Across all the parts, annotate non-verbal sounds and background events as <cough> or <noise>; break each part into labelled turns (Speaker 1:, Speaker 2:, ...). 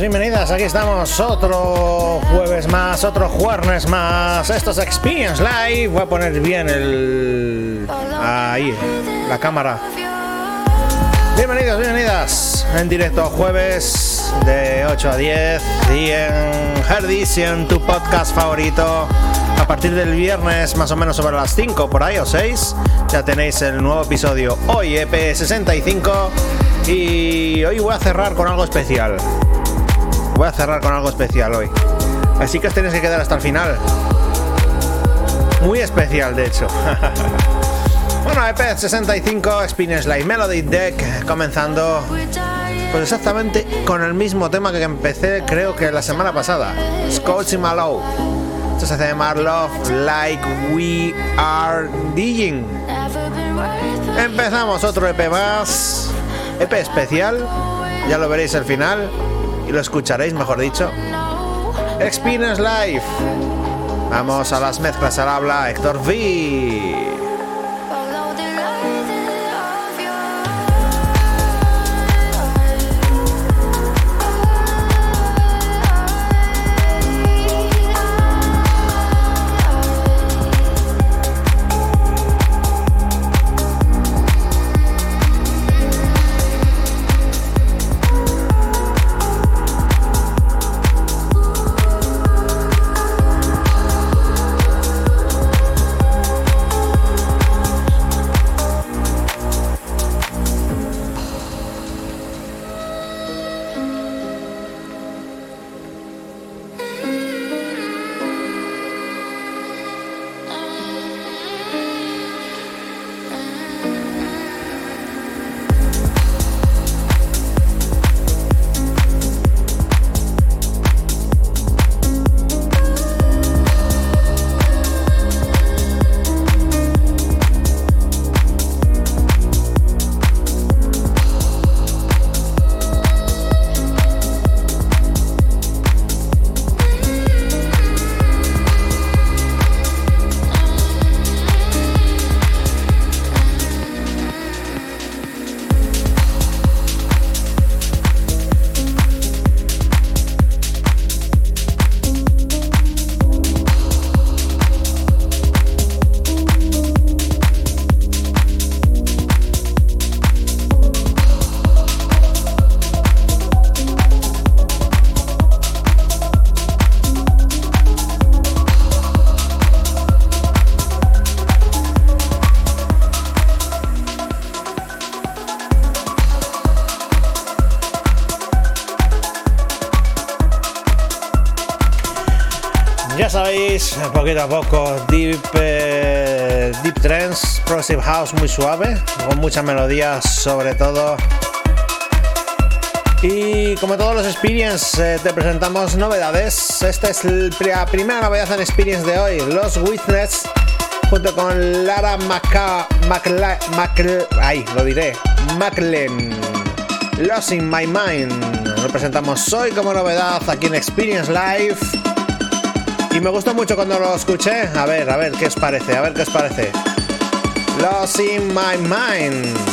Speaker 1: Bienvenidos, bienvenidas. Aquí estamos otro jueves más, otro jueves más. Esto es Experience Live. Voy a poner bien el. Ahí, la cámara. Bienvenidos, bienvenidas. En directo jueves de 8 a 10 y en Herdis en tu podcast favorito. A partir del viernes, más o menos sobre las 5 por ahí o 6, ya tenéis el nuevo episodio hoy, EP65. Y hoy voy a cerrar con algo especial. Voy a cerrar con algo especial hoy. Así que os tenéis que quedar hasta el final. Muy especial, de hecho. <laughs> bueno, EP65 Experience Live Melody Deck comenzando pues exactamente con el mismo tema que empecé creo que la semana pasada. Scouts in Malo. Esto se hace llamar Love Like We Are DJing. Empezamos otro EP más. EP especial. Ya lo veréis al final y lo escucharéis, mejor dicho. Experience Live. Vamos a las mezclas al habla Héctor V. poco deep, eh, deep trance, progressive house muy suave, con muchas melodías sobre todo. Y como todos los experience eh, te presentamos novedades. Esta es la primera novedad en experience de hoy, Los Witness junto con Lara Maca, Macla, ay, lo diré, Maclen. Lost in My Mind. Lo presentamos hoy como novedad aquí en Experience Live. Y me gustó mucho cuando lo escuché. A ver, a ver qué os parece, a ver qué os parece. Lost in my mind.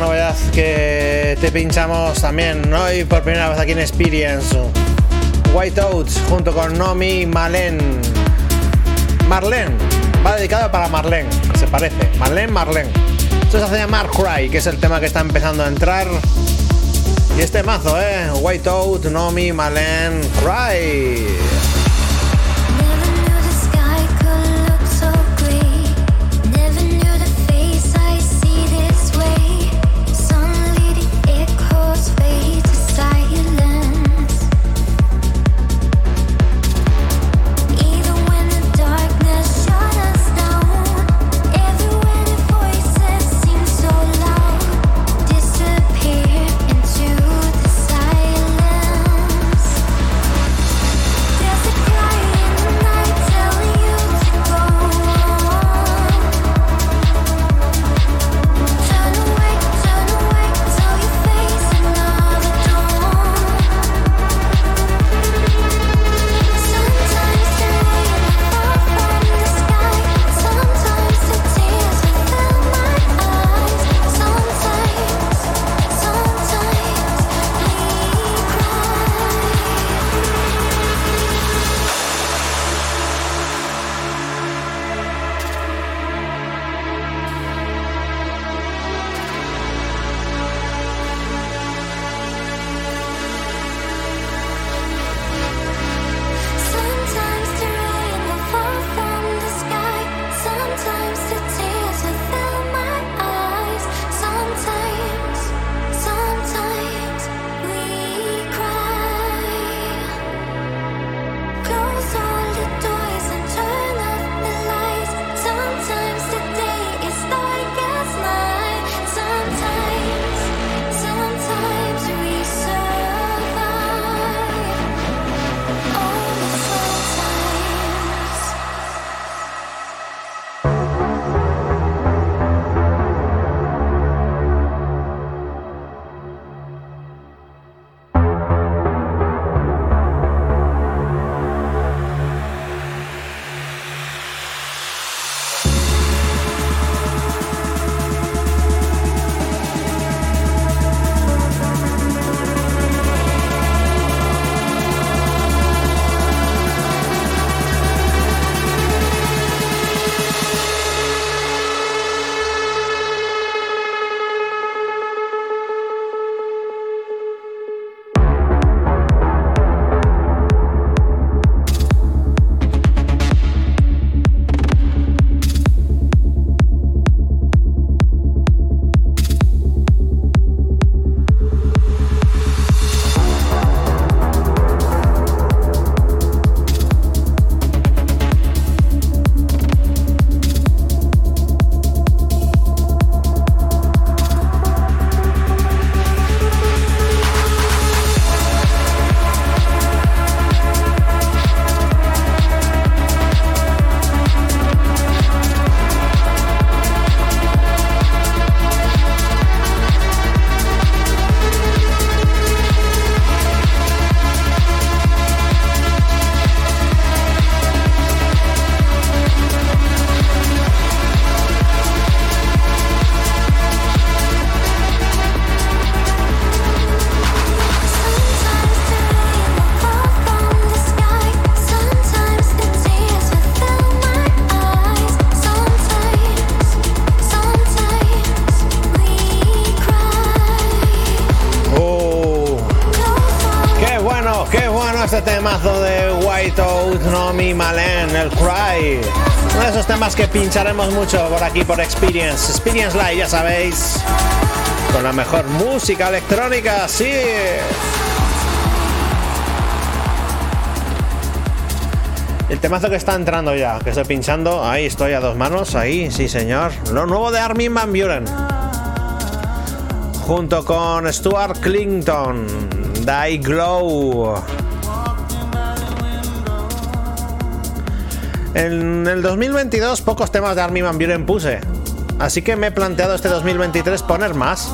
Speaker 2: Novedad que te pinchamos también hoy por primera vez aquí en Experience. White Oats junto con Nomi Malen. Marlene, va dedicado para Marlene, se parece. Marlene, Marlene. Esto se hace llamar Cry, que es el tema que está empezando a entrar. Y este mazo, eh. White Oat, Nomi, Malen, Cry. Que pincharemos mucho por aquí por Experience. Experience Live, ya sabéis. Con la mejor música electrónica, sí. El temazo que está entrando ya, que estoy pinchando, ahí estoy a dos manos, ahí, sí señor. Lo nuevo de Armin Van Buren. Junto con Stuart Clinton, Die Glow. En el 2022 pocos temas de Armin Van Buren puse, así que me he planteado este 2023 poner más.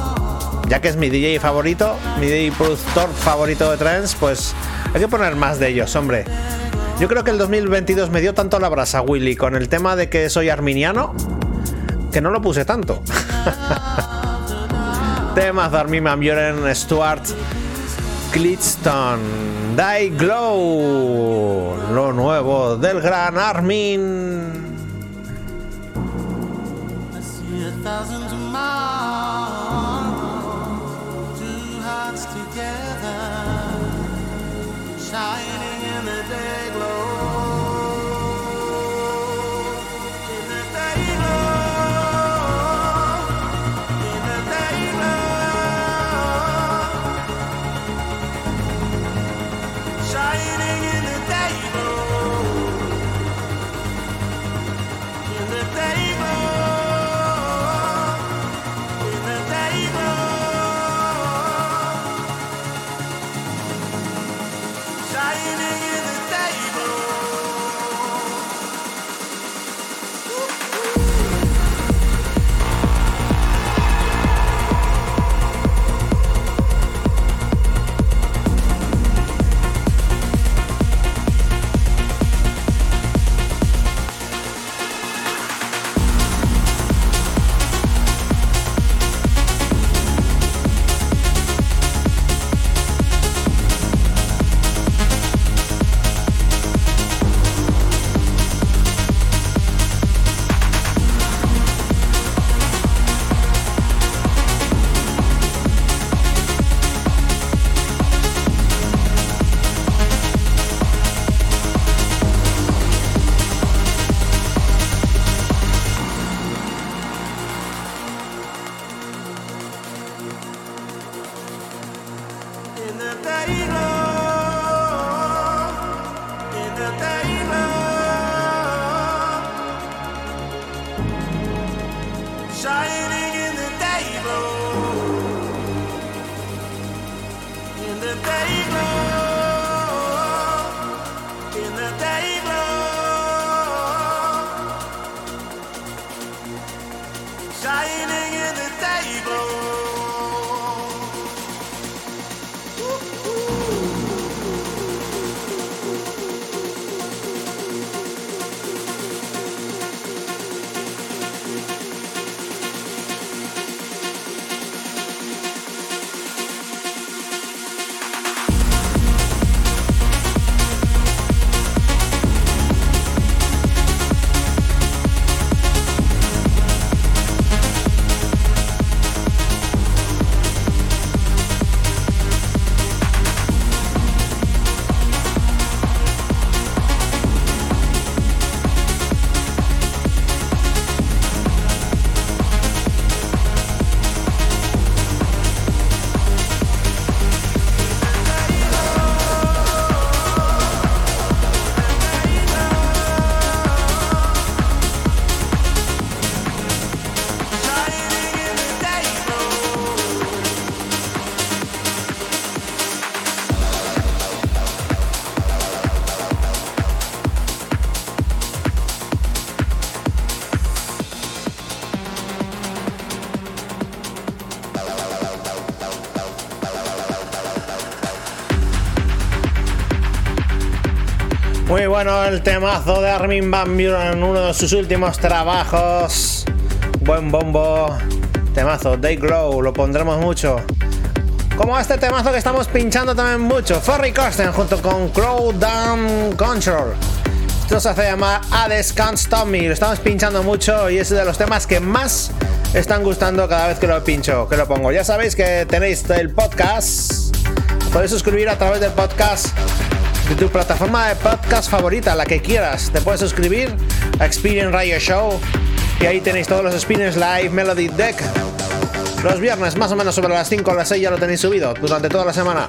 Speaker 2: Ya que es mi DJ favorito, mi DJ productor favorito de trance, pues hay que poner más de ellos, hombre. Yo creo que el 2022 me dio tanto la brasa Willy con el tema de que soy arminiano
Speaker 1: que no lo puse tanto. <laughs> Temas de Armin Van Buren, Stuart Clitston, Die Glow, lo nuevo del gran Armin. Bueno el temazo de Armin Van Buren, uno de sus últimos trabajos. Buen bombo. Temazo, Day Glow, lo pondremos mucho. Como este temazo que estamos pinchando también mucho. Ferry Corsten junto con Crow Down Control. Esto se hace llamar Hades Can't Stop Me. Lo estamos pinchando mucho y es de los temas que más están gustando cada vez que lo pincho, que lo pongo. Ya sabéis que tenéis el podcast. Podéis suscribir a través del podcast de tu plataforma de podcast favorita, la que quieras. Te puedes suscribir a Experience Radio Show y ahí tenéis todos los Experience Live Melody Deck. Los viernes, más o menos sobre las 5 o las 6, ya lo tenéis subido durante toda la semana.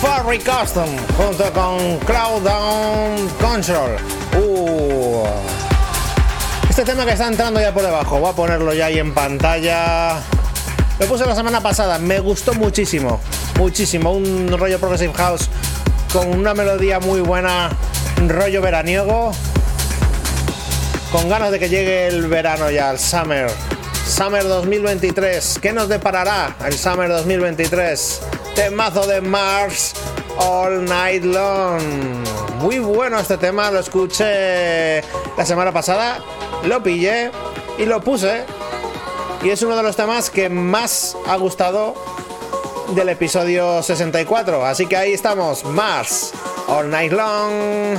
Speaker 1: Furry Custom junto con Cloud Control. Uh. Este tema que está entrando ya por debajo, voy a ponerlo ya ahí en pantalla. Lo puse la semana pasada, me gustó muchísimo, muchísimo. Un rollo Progressive House con una melodía muy buena, un rollo veraniego. Con ganas de que llegue el verano ya, el summer. Summer 2023. ¿Qué nos deparará el Summer 2023? Temazo de Mars All Night Long. Muy bueno este tema, lo escuché la semana pasada, lo pillé y lo puse. Y es uno de los temas que más ha gustado del episodio 64. Así que ahí estamos, Mars All Night Long.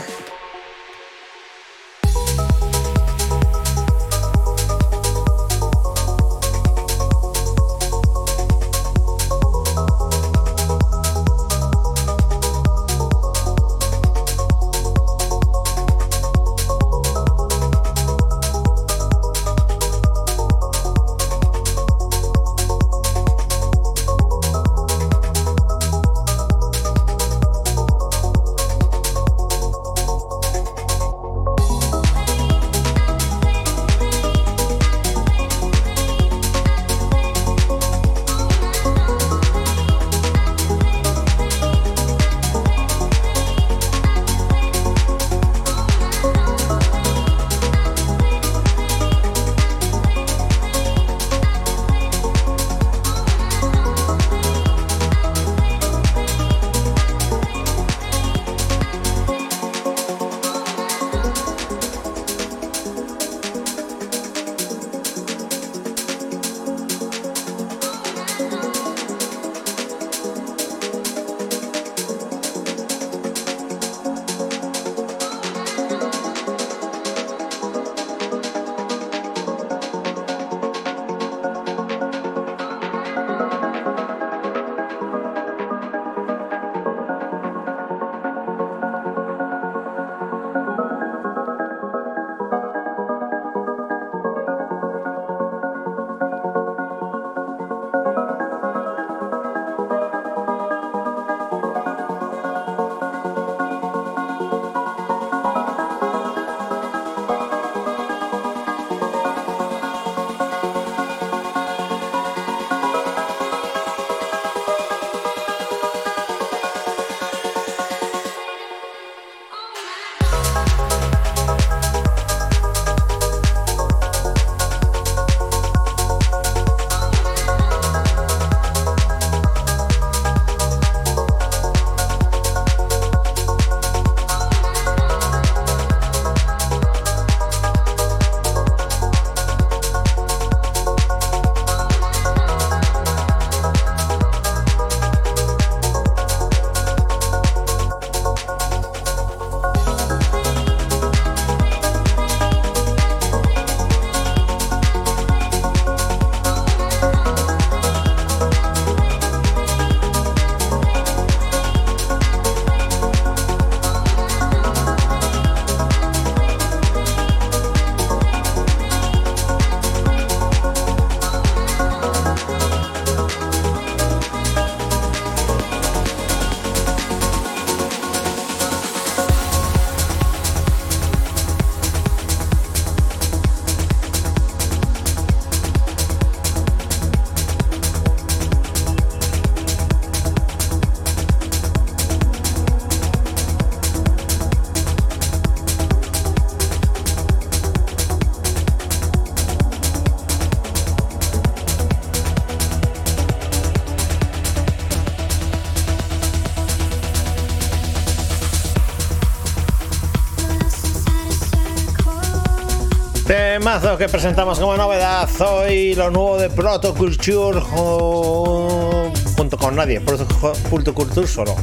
Speaker 1: Que presentamos como novedad hoy lo nuevo de Protoculture junto con nadie, Protoculture solo.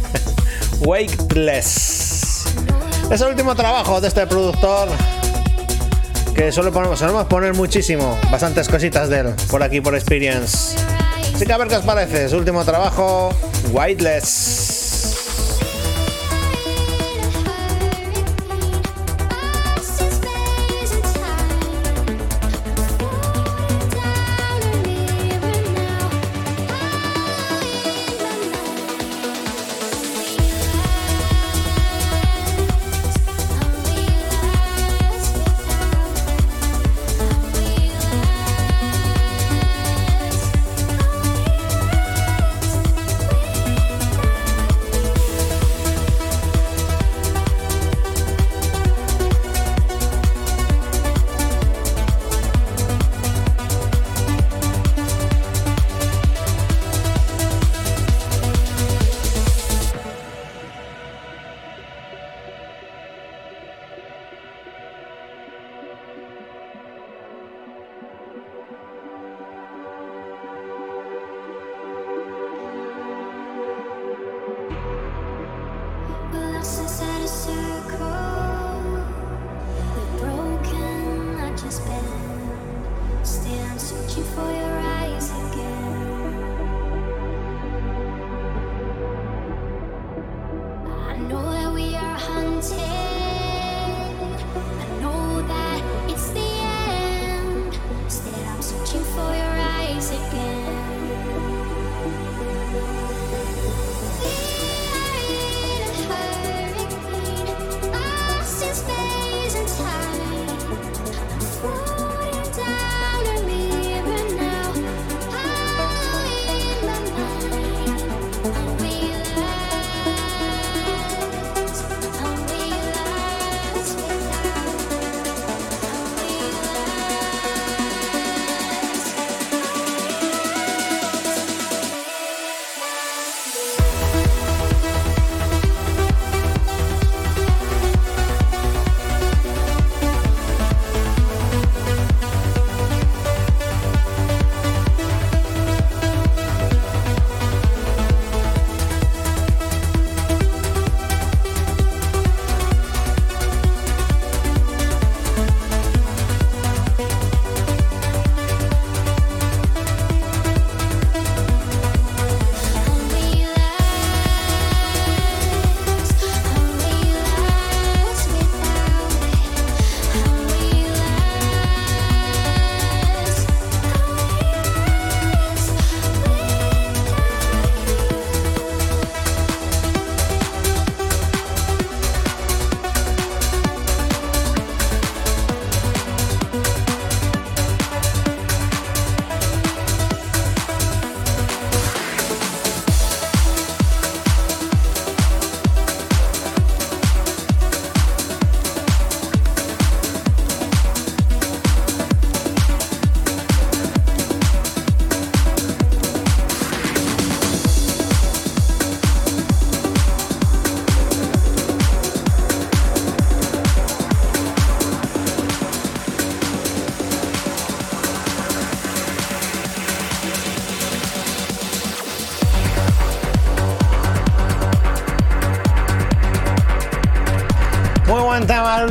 Speaker 1: <laughs> Wakeless. Es el último trabajo de este productor que solo ponemos, solemos poner muchísimo, bastantes cositas de él por aquí por Experience. Así que a ver qué os parece, su último trabajo, Whiteless.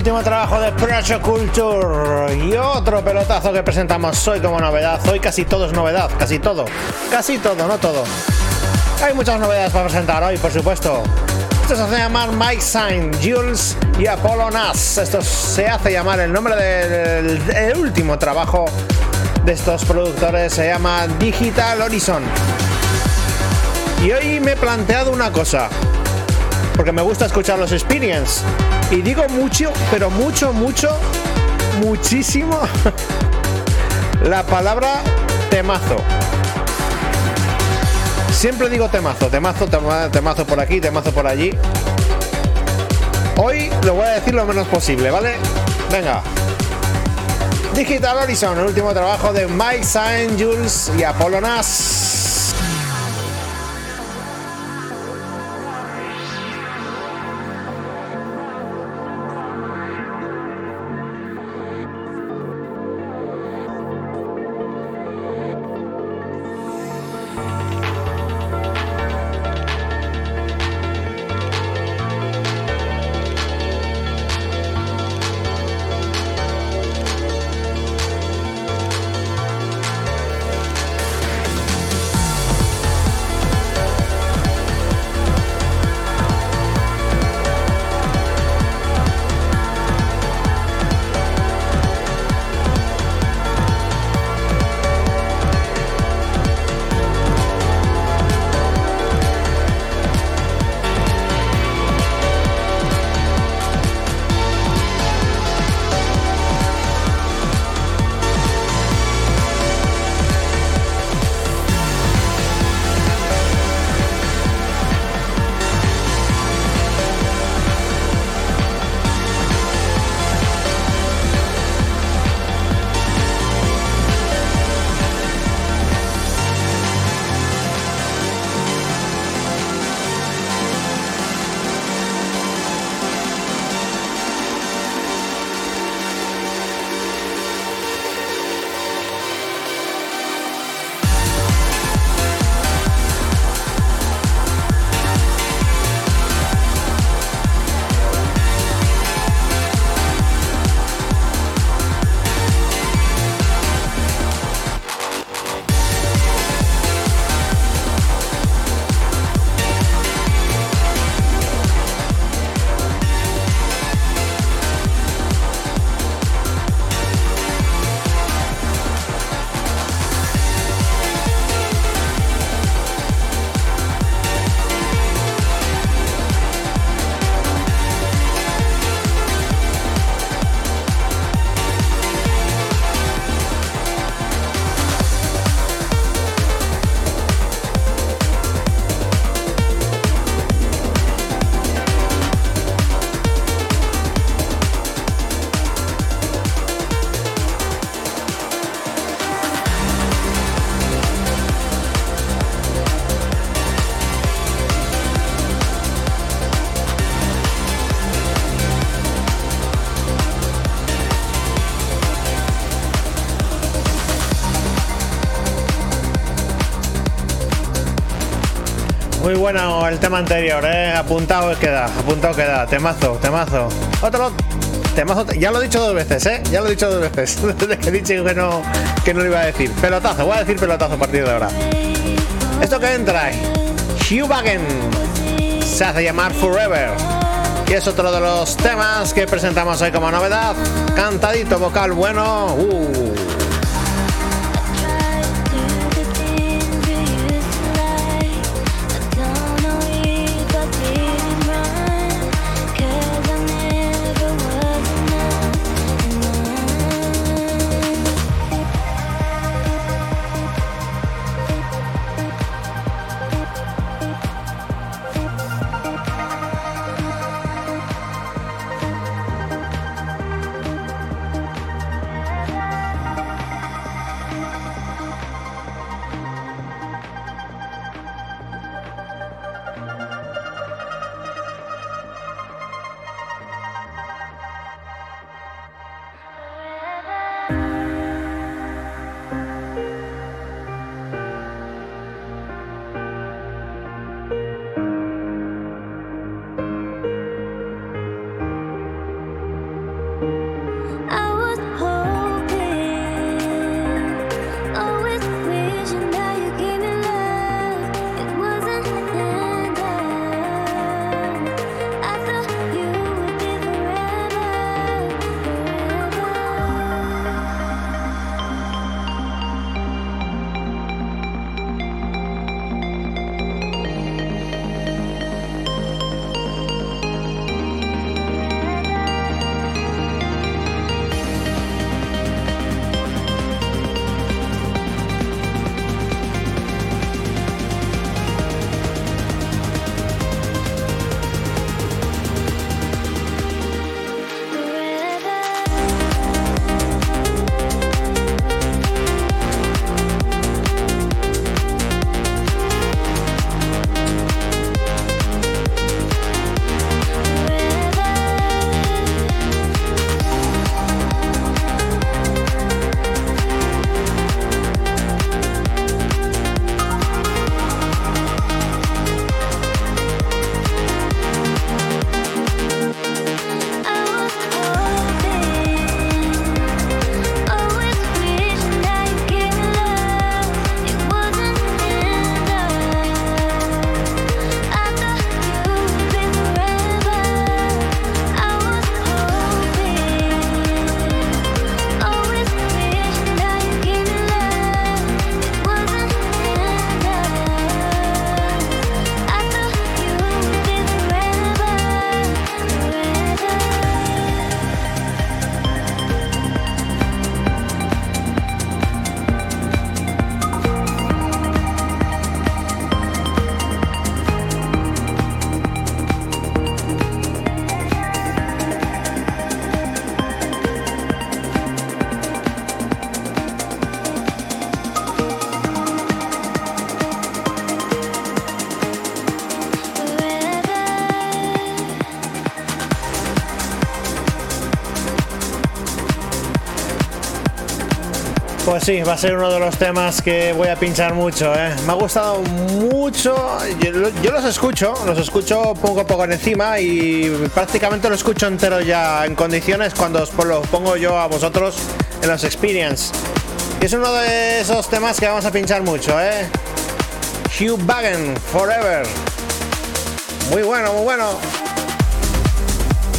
Speaker 1: Último trabajo de Pressure Culture y otro pelotazo que presentamos hoy como novedad. Hoy casi todo es novedad, casi todo, casi todo, no todo. Hay muchas novedades para presentar hoy, por supuesto. Esto se hace llamar Mike Sign, Jules y Apollo Nas. Esto se hace llamar el nombre del último trabajo de estos productores, se llama Digital Horizon. Y hoy me he planteado una cosa porque me gusta escuchar los experience. Y digo mucho, pero mucho, mucho, muchísimo <laughs> la palabra temazo. Siempre digo temazo, temazo, temazo por aquí, temazo por allí. Hoy lo voy a decir lo menos posible, ¿vale? Venga. Digital Horizon, el último trabajo de Mike Saint Jules y Apollo Muy bueno el tema anterior, ¿eh? Apuntado queda, apuntado queda. Temazo, temazo. Otro temazo. Ya lo he dicho dos veces, ¿eh? Ya lo he dicho dos veces. <laughs> Desde que he dicho que no, que no lo iba a decir. Pelotazo, voy a decir pelotazo a partir de ahora. Esto que entra, Hugh Se hace llamar Forever. Y es otro de los temas que presentamos hoy como novedad. Cantadito vocal bueno. Uh. Sí, va a ser uno de los temas que voy a pinchar mucho, ¿eh? Me ha gustado mucho. Yo, los escucho, los escucho poco a poco encima y prácticamente lo escucho entero ya en condiciones cuando os lo pongo yo a vosotros en los experience. Y es uno de esos temas que vamos a pinchar mucho, ¿eh? Hugh Forever. Muy bueno, muy bueno.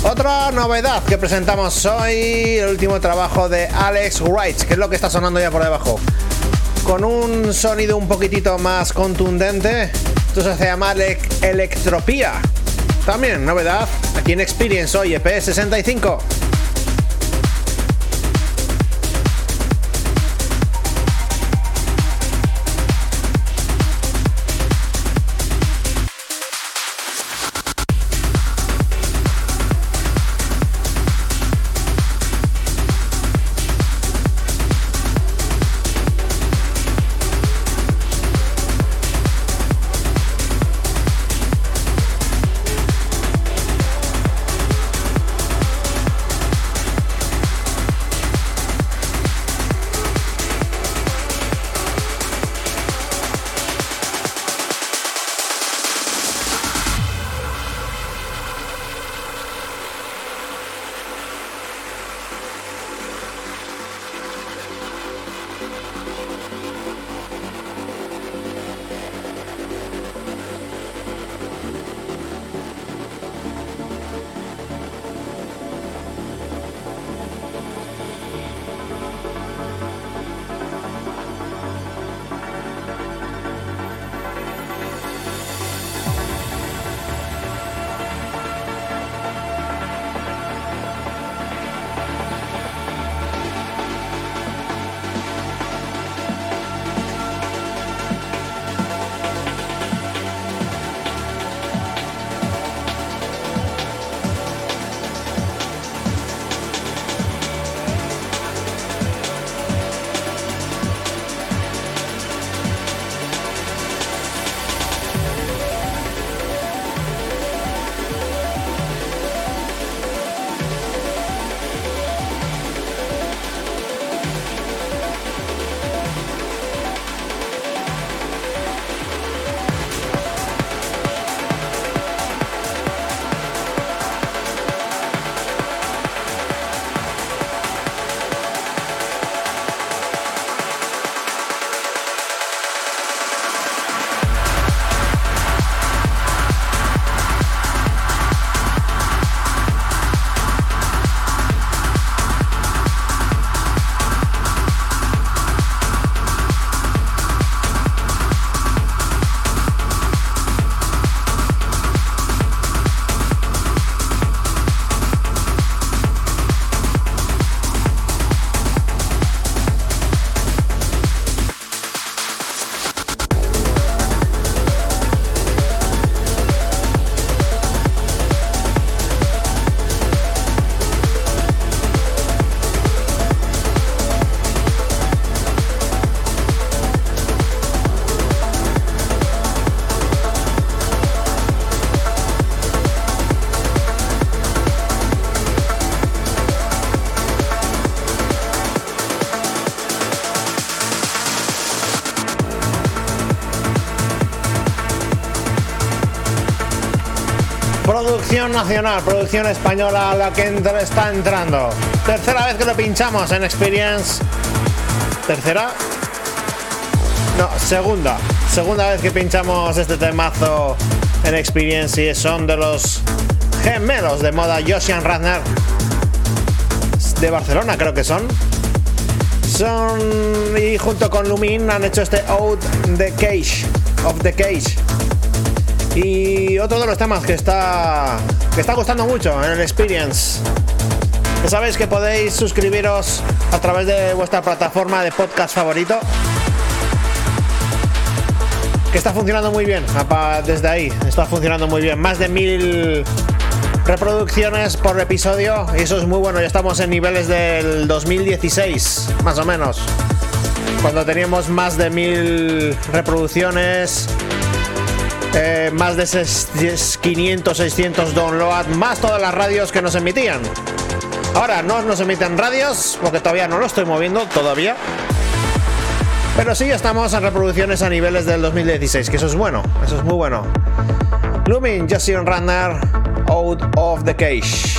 Speaker 1: Otra novedad que presentamos hoy, el último trabajo de Alex Wright, que es lo que está sonando ya por debajo. Con un sonido un poquitito más contundente, esto se llama Electropía. También novedad aquí en Experience hoy, EP65. Nacional, producción española la que está entrando. Tercera vez que lo pinchamos en Experience. ¿Tercera? No, segunda. Segunda vez que pinchamos este temazo en Experience y son de los gemelos de moda Josian Radner de Barcelona creo que son son y junto con Lumin han hecho este Out the Cage of the Cage y otro de los temas que está que está gustando mucho en el Experience ya sabéis que podéis suscribiros a través de vuestra plataforma de podcast favorito que está funcionando muy bien desde ahí está funcionando muy bien más de mil reproducciones por episodio y eso es muy bueno. Ya estamos en niveles del 2016, más o menos. Cuando teníamos más de mil reproducciones, eh, más de 500, 600 downloads, más todas las radios que nos emitían. Ahora no nos emiten radios porque todavía no lo estoy moviendo, todavía. Pero sí estamos en reproducciones a niveles del 2016, que eso es bueno, eso es muy bueno. Lumin, Justin Runner, out of the cage.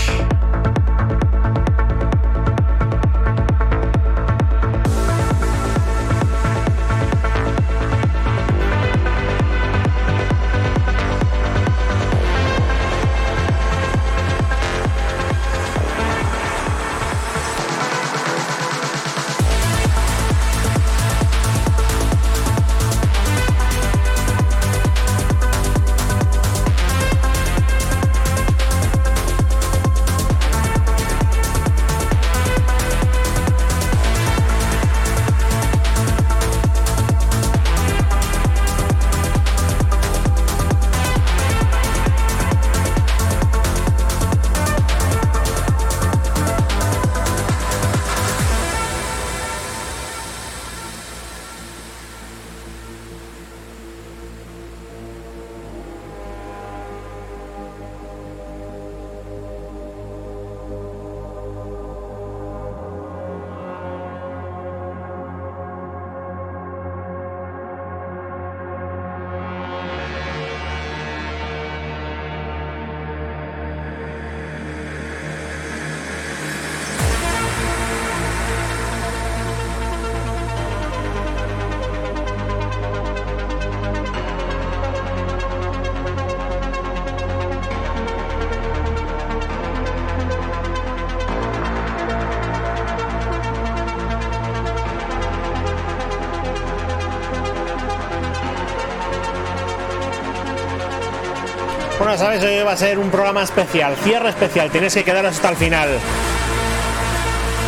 Speaker 1: Sabes, hoy va a ser un programa especial, cierre especial. Tenéis que quedaros hasta el final.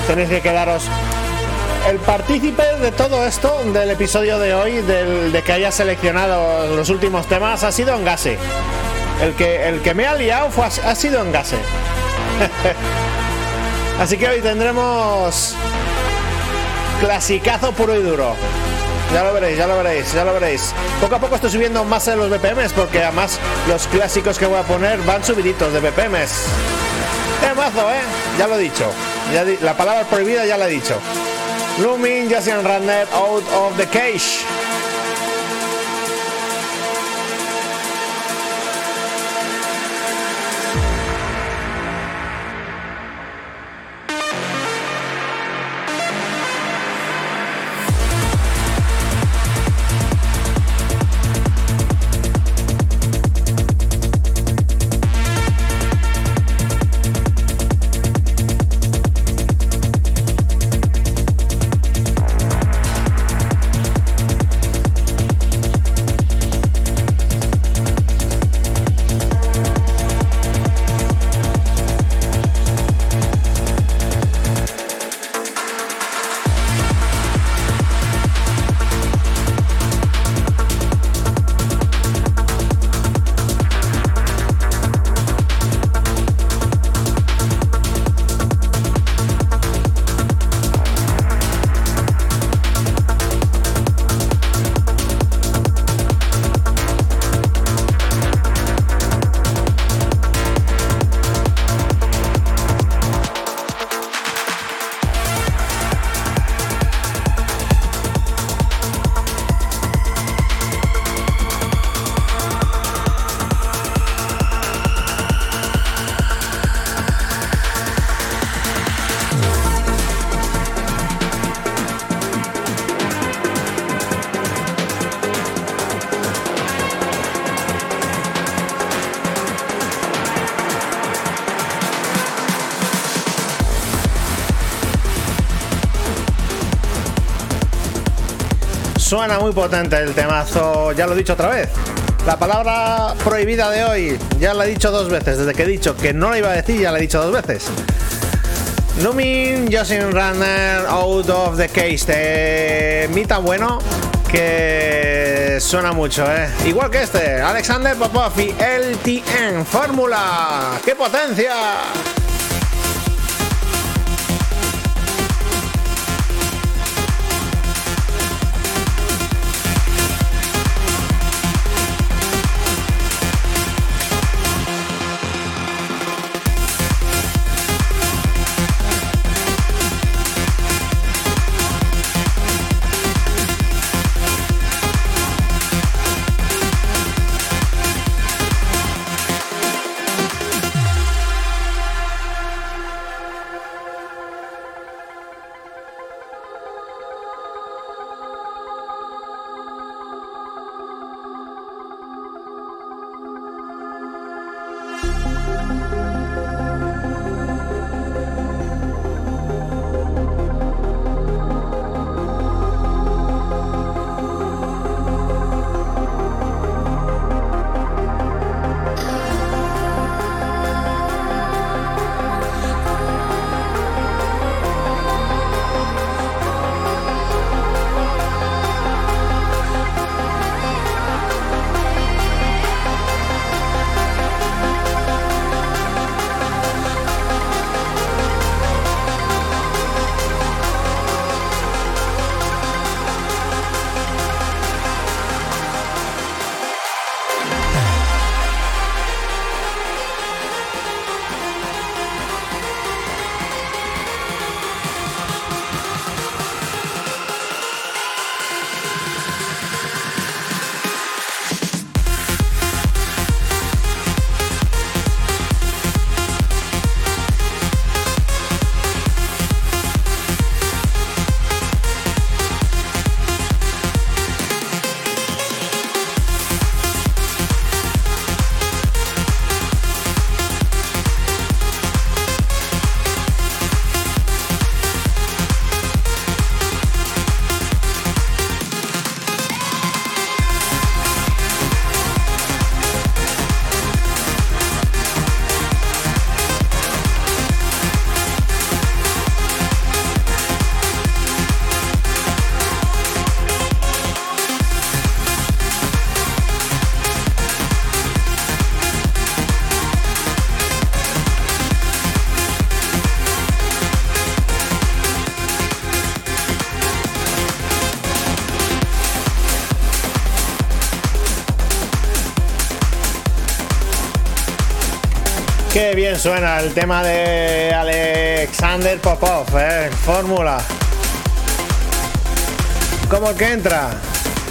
Speaker 1: Tenéis que quedaros. El partícipe de todo esto, del episodio de hoy, del, de que haya seleccionado los últimos temas, ha sido Engase. El que, el que me ha liado fue, ha sido Engase. <laughs> Así que hoy tendremos clasicazo puro y duro. Ya lo veréis, ya lo veréis, ya lo veréis. Poco a poco estoy subiendo más en los BPMs porque además los clásicos que voy a poner van subiditos de BPMs. ¡Eh, mazo, eh! Ya lo he dicho. La palabra prohibida ya la he dicho. Looming, Jason Runner, Out of the Cage. Suena muy potente el temazo, ya lo he dicho otra vez. La palabra prohibida de hoy, ya la he dicho dos veces, desde que he dicho que no la iba a decir, ya la he dicho dos veces. Lumin, Justin Runner, Out of the Case, de Mita Bueno, que suena mucho, ¿eh? Igual que este, Alexander Popov y LTN, Fórmula, ¡qué potencia! Qué bien suena el tema de Alexander Popov, ¿eh? Fórmula. Como el que entra.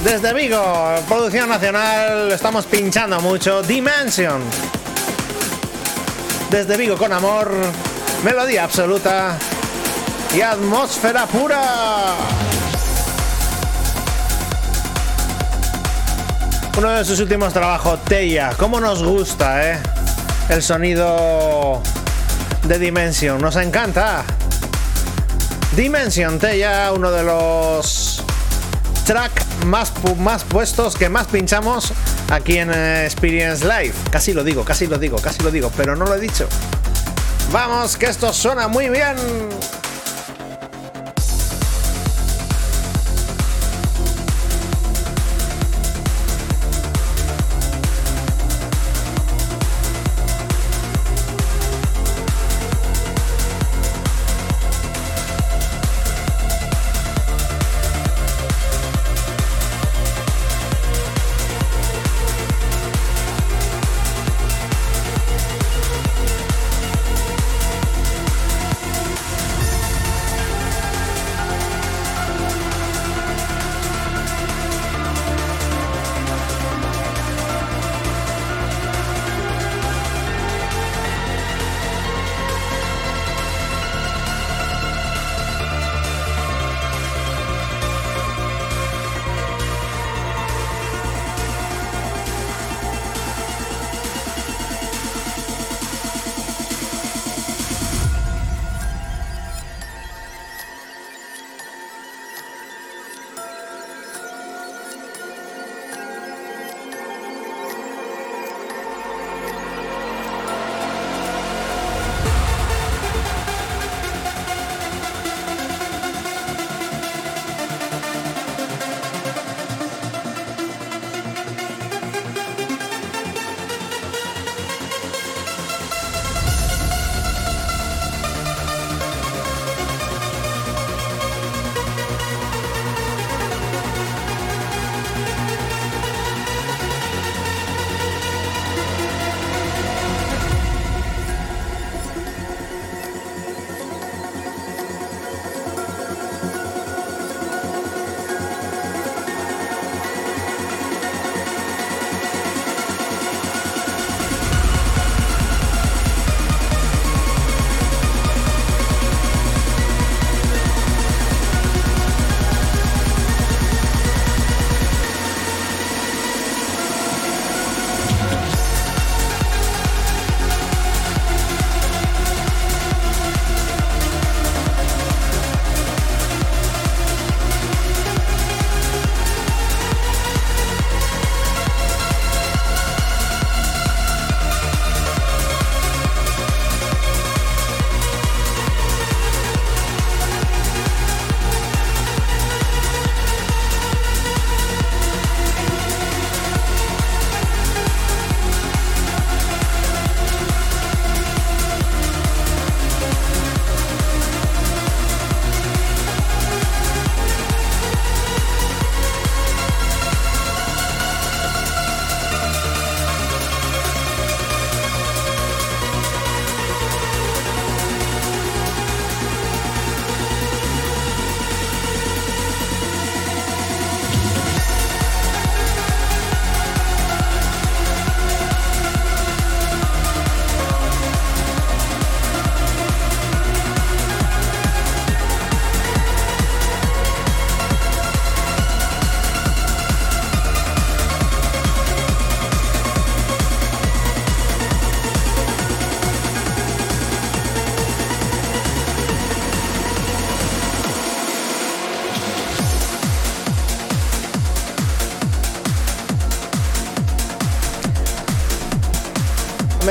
Speaker 1: Desde Vigo, producción nacional, estamos pinchando mucho. Dimension. Desde Vigo con amor, melodía absoluta y atmósfera pura. Uno de sus últimos trabajos, Teia. ¿Cómo nos gusta, eh? El sonido de Dimension. Nos encanta. Dimension Teia, uno de los track más, más puestos que más pinchamos aquí en Experience Live. Casi lo digo, casi lo digo, casi lo digo, pero no lo he dicho. Vamos, que esto suena muy bien.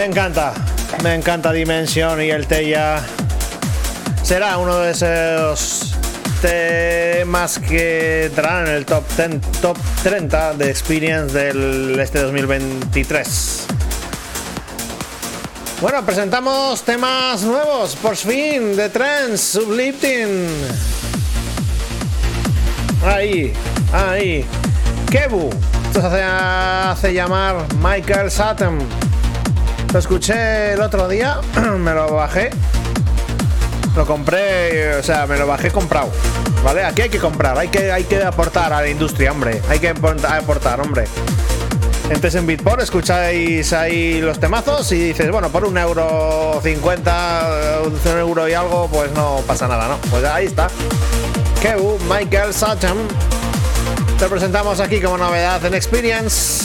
Speaker 1: Me encanta, me encanta Dimension y el Teya será uno de esos temas que entrarán en el top 10, top 30 de Experience del este 2023. Bueno, presentamos temas nuevos, por fin, de Trends, Sublifting. Ahí, ahí. Kebu. Esto se hace, hace llamar Michael Sutton. Lo escuché el otro día, <clears throat> me lo bajé. Lo compré, o sea, me lo bajé comprado. ¿Vale? Aquí hay que comprar, hay que, hay que aportar a la industria, hombre. Hay que aportar, hombre. Entonces en Bitport escucháis ahí los temazos y dices, bueno, por un euro cincuenta, un euro y algo, pues no pasa nada, ¿no? Pues ahí está. Kebu, Michael Sutton. Te presentamos aquí como novedad en Experience.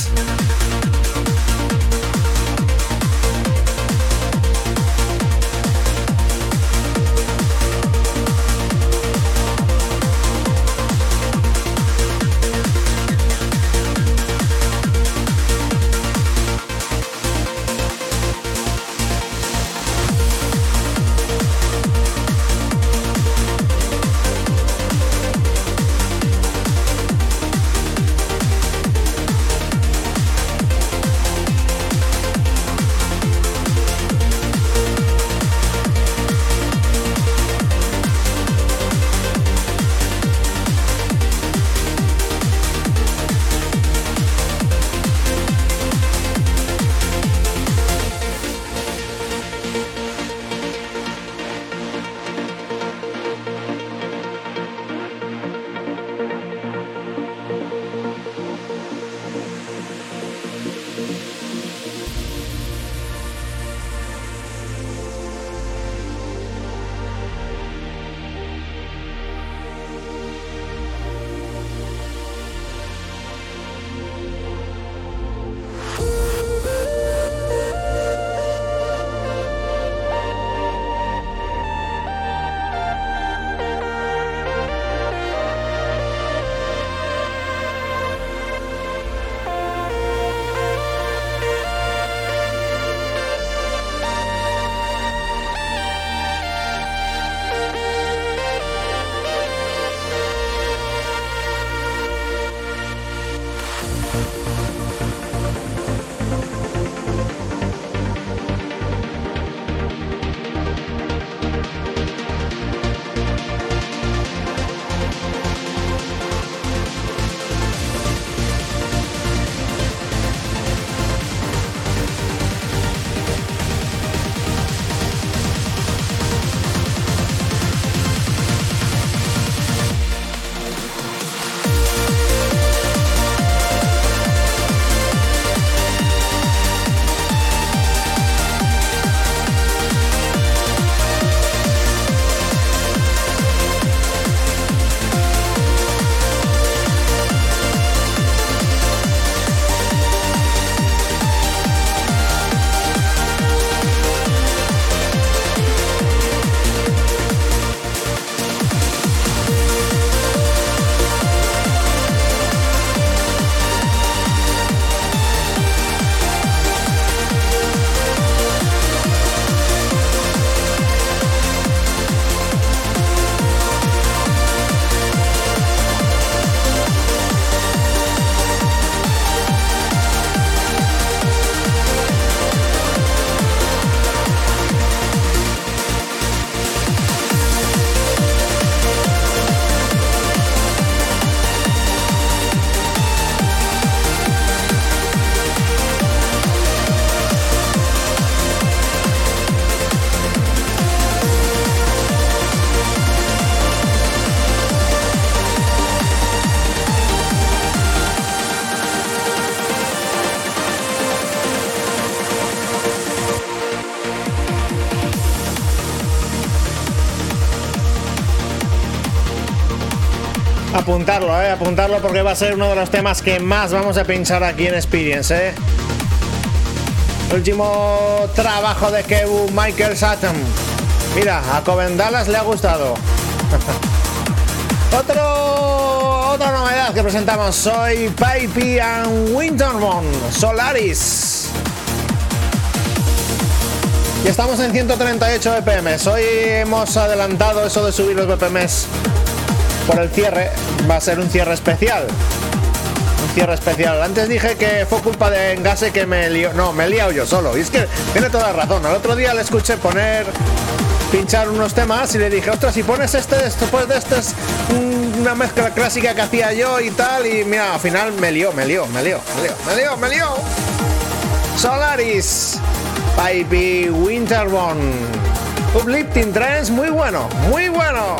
Speaker 1: Apuntarlo, eh, apuntarlo porque va a ser uno de los temas que más vamos a pinchar aquí en Experience, eh. Último trabajo de Kebu Michael Sutton. Mira, a Coven Dallas le ha gustado. <laughs> Otro, otra novedad que presentamos, soy Pipey and Wintermon, Solaris. Y estamos en 138 BPM. Hoy hemos adelantado eso de subir los BPM por el cierre. Va a ser un cierre especial. Un cierre especial. Antes dije que fue culpa de Engase que me lió. No, me he liado yo solo. Y es que tiene toda la razón. Al otro día le escuché poner pinchar unos temas y le dije, ostras, si pones este, después de este es una mezcla clásica que hacía yo y tal, y mira, al final me lió, me lió, me lió, me lió, me lió, me lió. Solaris. Baby Winterborn. Uplifting Trends, muy bueno, muy bueno.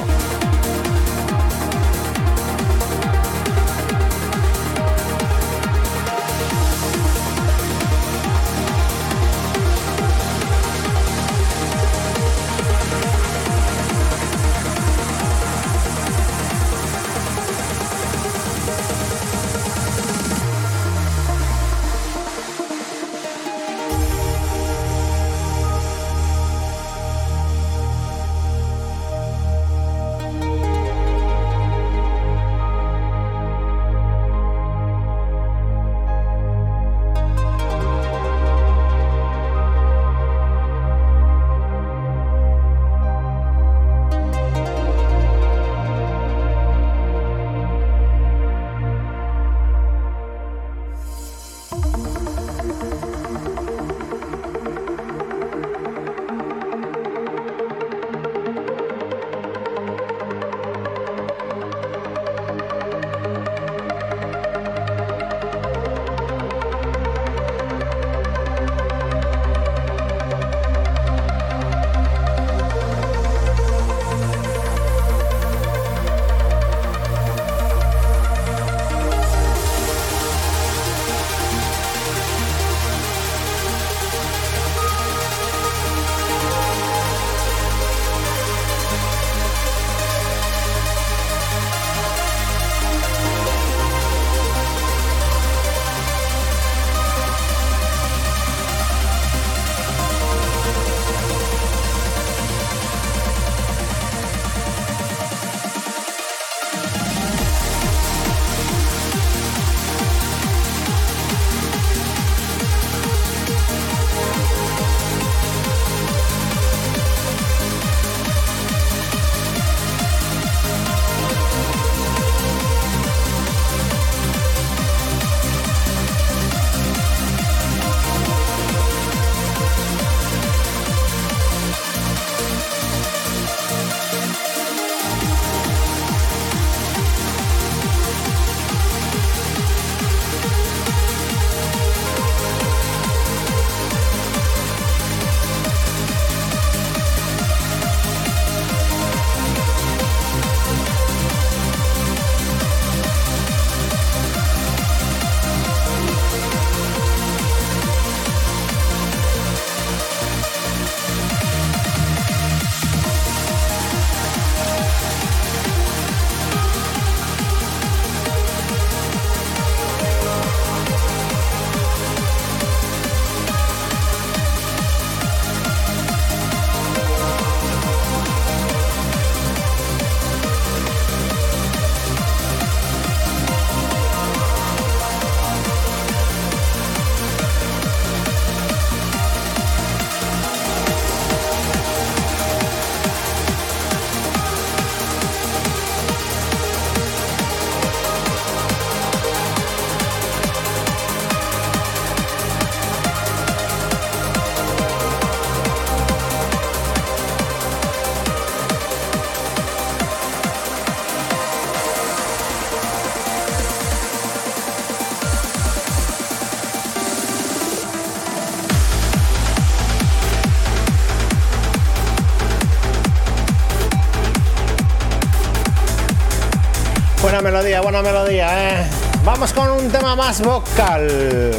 Speaker 1: Melodía, buena melodía, ¿eh? Vamos con un tema más vocal.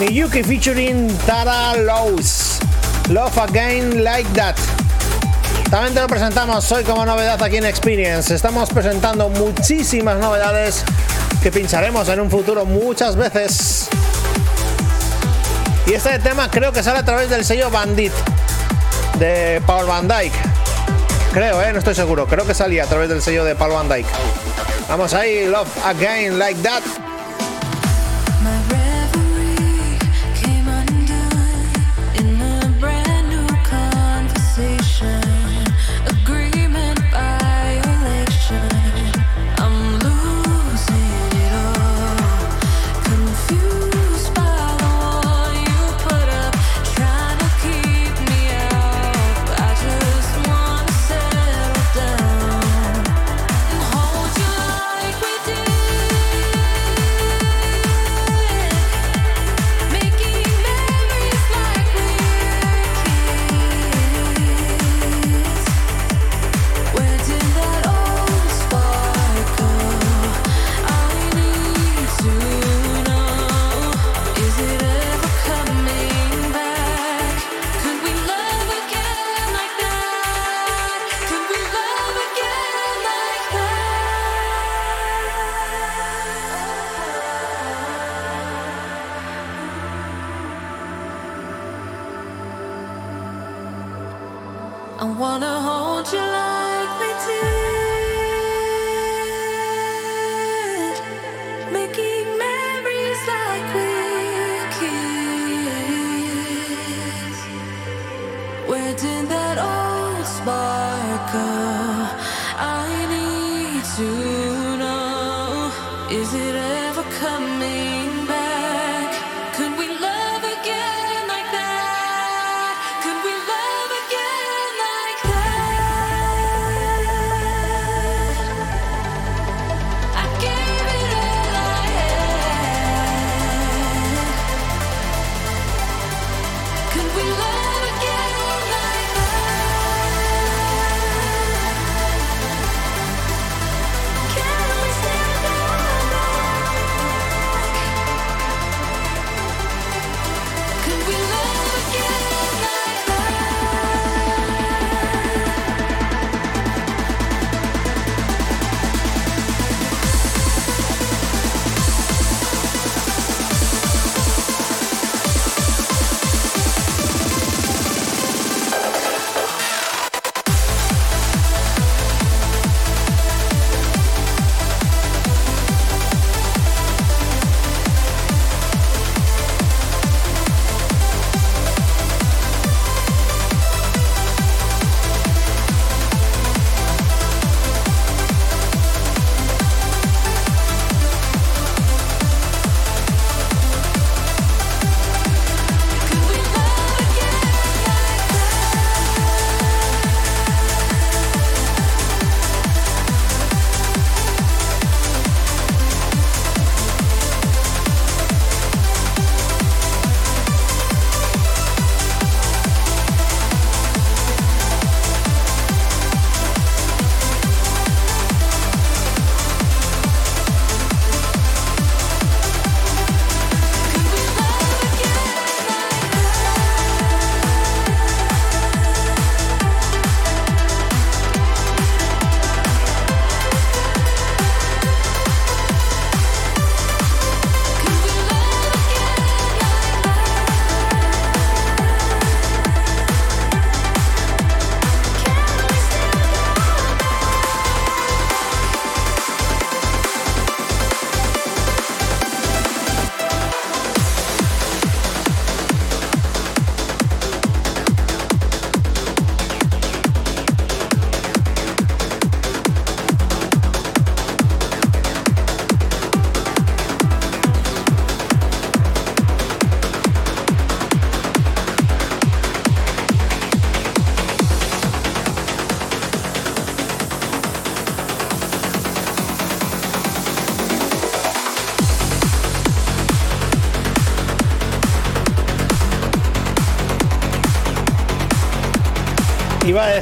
Speaker 1: Miyuki featuring Tara Lowe's. Love Again Like That. También te lo presentamos hoy como novedad aquí en Experience. Estamos presentando muchísimas novedades que pincharemos en un futuro muchas veces. Y este tema creo que sale a través del sello Bandit de Paul Van Dyke. Creo, ¿eh? no estoy seguro. Creo que salía a través del sello de Paul Van Dyke. Vamos ahí, Love Again Like That.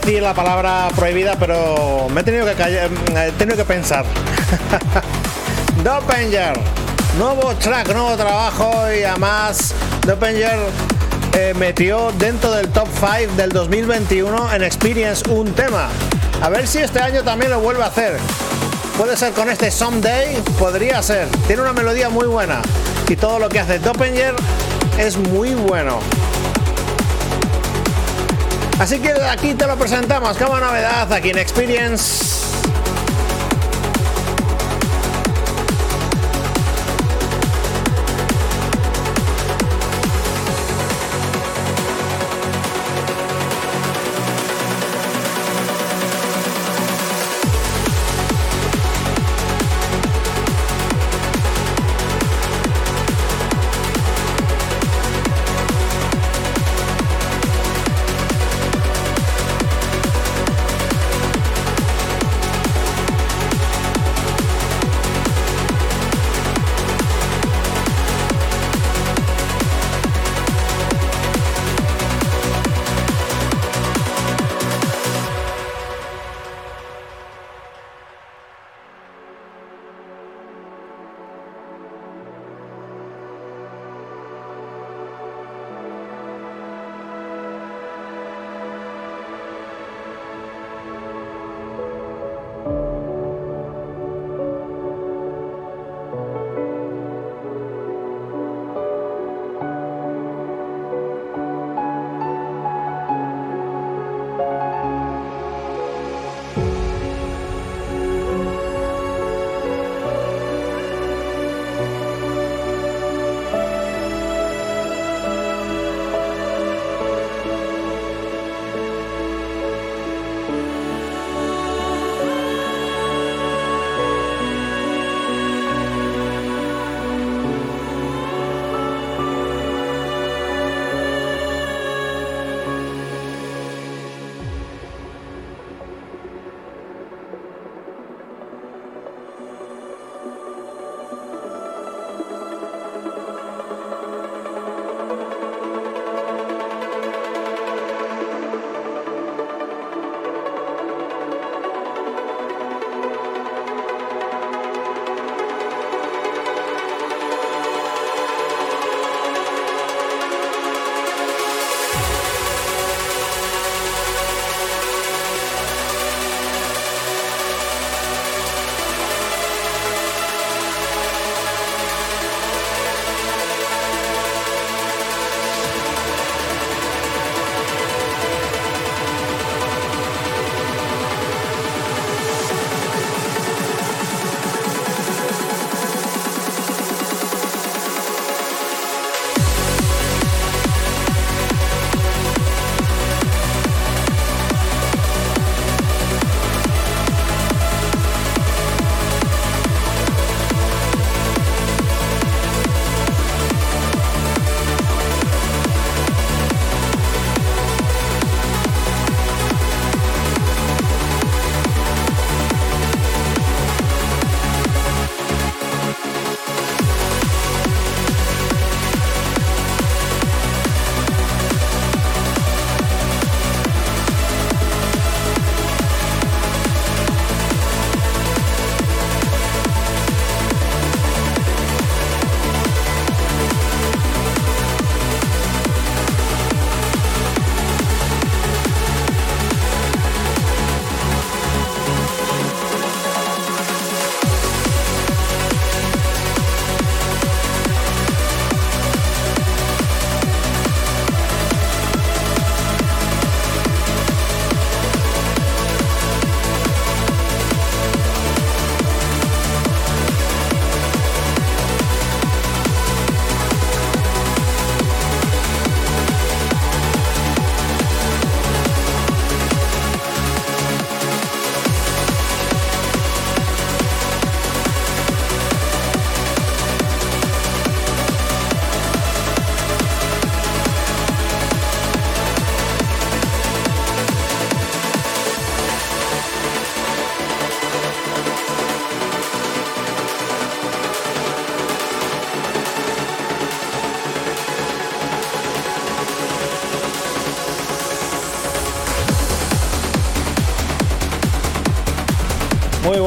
Speaker 1: Decir la palabra prohibida, pero me he tenido que callar, he tenido que pensar. <laughs> Dopenger, nuevo track, nuevo trabajo y además Dopenger eh, metió dentro del top 5 del 2021 en Experience un tema. A ver si este año también lo vuelve a hacer. Puede ser con este Someday, podría ser. Tiene una melodía muy buena y todo lo que hace Dopenger es muy bueno. Así que aquí te lo presentamos como novedad aquí en Experience.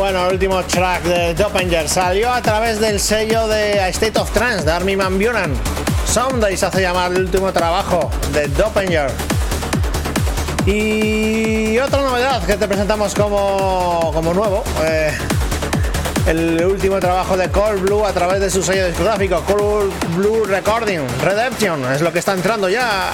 Speaker 1: Bueno, el último track de Doppelganger salió a través del sello de State of Trance de Armin Van Buren. Someday se hace llamar el último trabajo de Doppelganger. Y otra novedad que te presentamos como, como nuevo. Eh, el último trabajo de Cold Blue a través de su sello discográfico Cold Blue Recording Redemption es lo que está entrando ya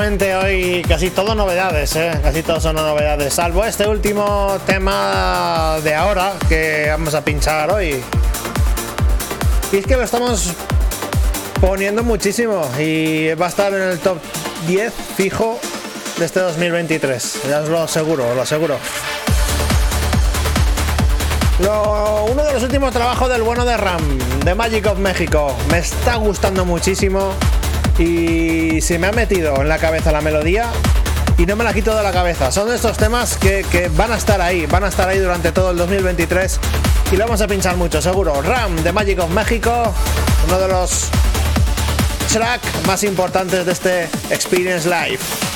Speaker 1: hoy casi todo novedades, ¿eh? casi todos son novedades, salvo este último tema de ahora que vamos a pinchar hoy. Y es que lo estamos poniendo muchísimo y va a estar en el top 10 fijo de este 2023, ya os lo aseguro, os lo aseguro. uno de los últimos trabajos del bueno de Ram, de Magic of México. Me está gustando muchísimo y se me ha metido en la cabeza la melodía y no me la quito de la cabeza. Son estos temas que, que, van a estar ahí, van a estar ahí durante todo el 2023 y lo vamos a pinchar mucho, seguro. Ram de Magic of México, uno de los tracks más importantes de este Experience Live.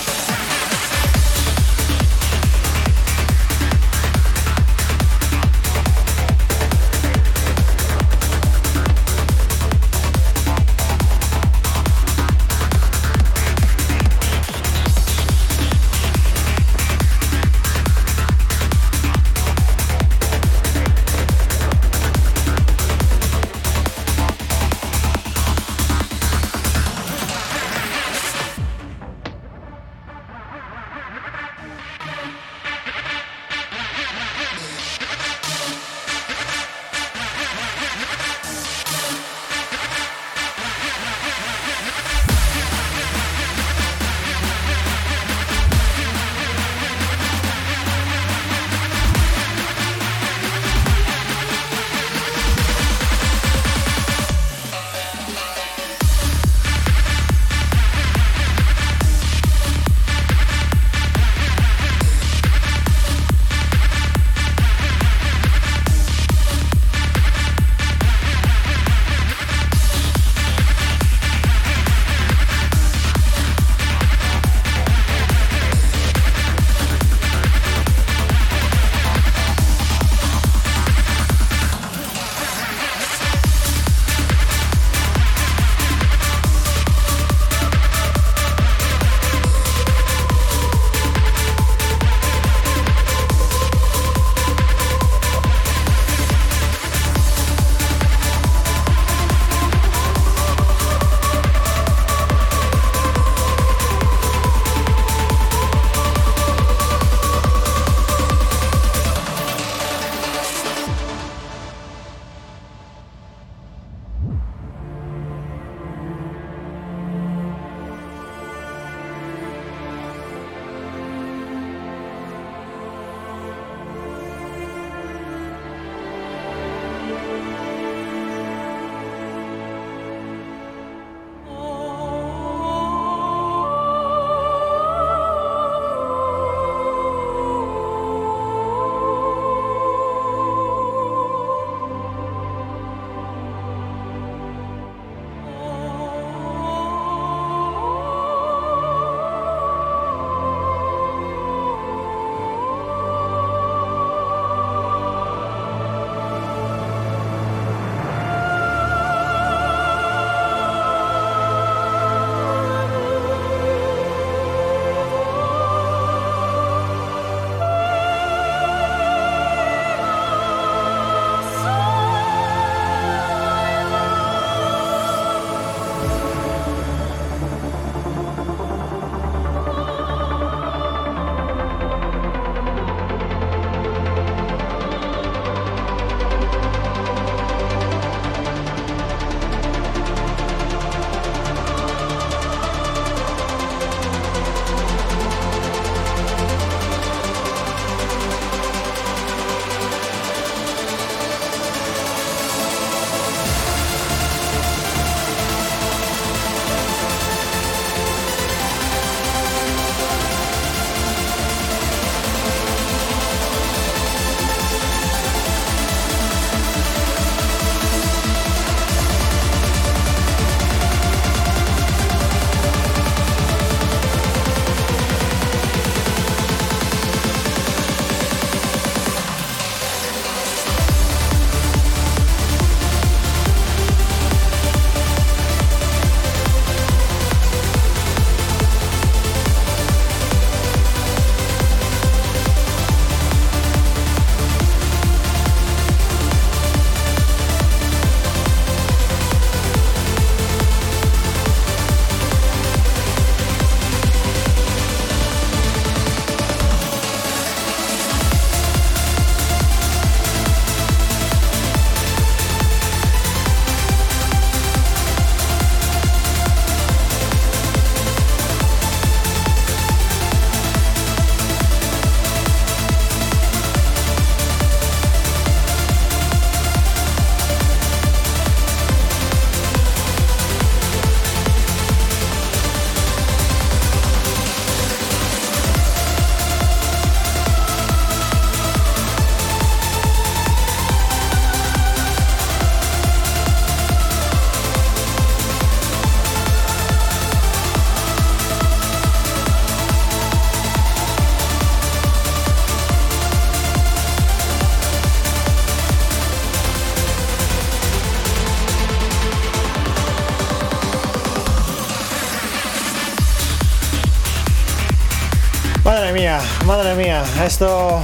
Speaker 1: Madre mía, esto.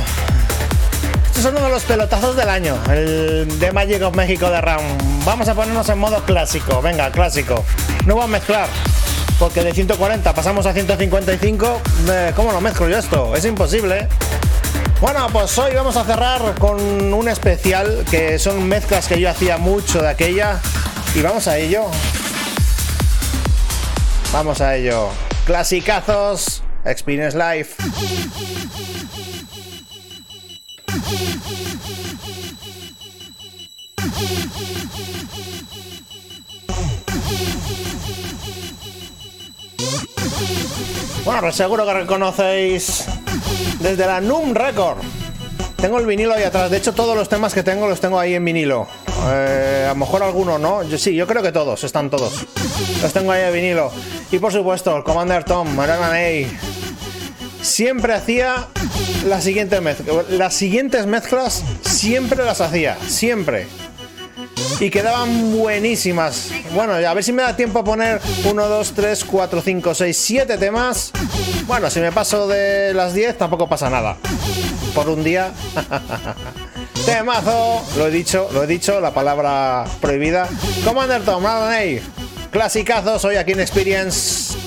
Speaker 1: Estos son uno de los pelotazos del año, el de Magic of México de RAM. Vamos a ponernos en modo clásico, venga, clásico. No voy a mezclar, porque de 140 pasamos a 155. Eh, ¿Cómo lo mezclo yo esto? Es imposible. Bueno, pues hoy vamos a cerrar con un especial que son mezclas que yo hacía mucho de aquella. Y vamos a ello. Vamos a ello. Clasicazos Experience Life. Seguro que reconocéis desde la NUM Record. Tengo el vinilo ahí atrás. De hecho, todos los temas que tengo los tengo ahí en vinilo. Eh, a lo mejor alguno no. Sí, yo creo que todos, están todos. Los tengo ahí en vinilo. Y por supuesto, el Commander Tom, Marana Siempre hacía la siguiente mezcla. Las siguientes mezclas siempre las hacía. Siempre y quedaban buenísimas. Bueno, a ver si me da tiempo a poner 1, 2, 3, 4, 5, 6, 7 temas. Bueno, si me paso de las 10 tampoco pasa nada. Por un día. <laughs> Temazo, lo he dicho, lo he dicho, la palabra prohibida. Commander Tom, Clasicazos hoy aquí en Experience.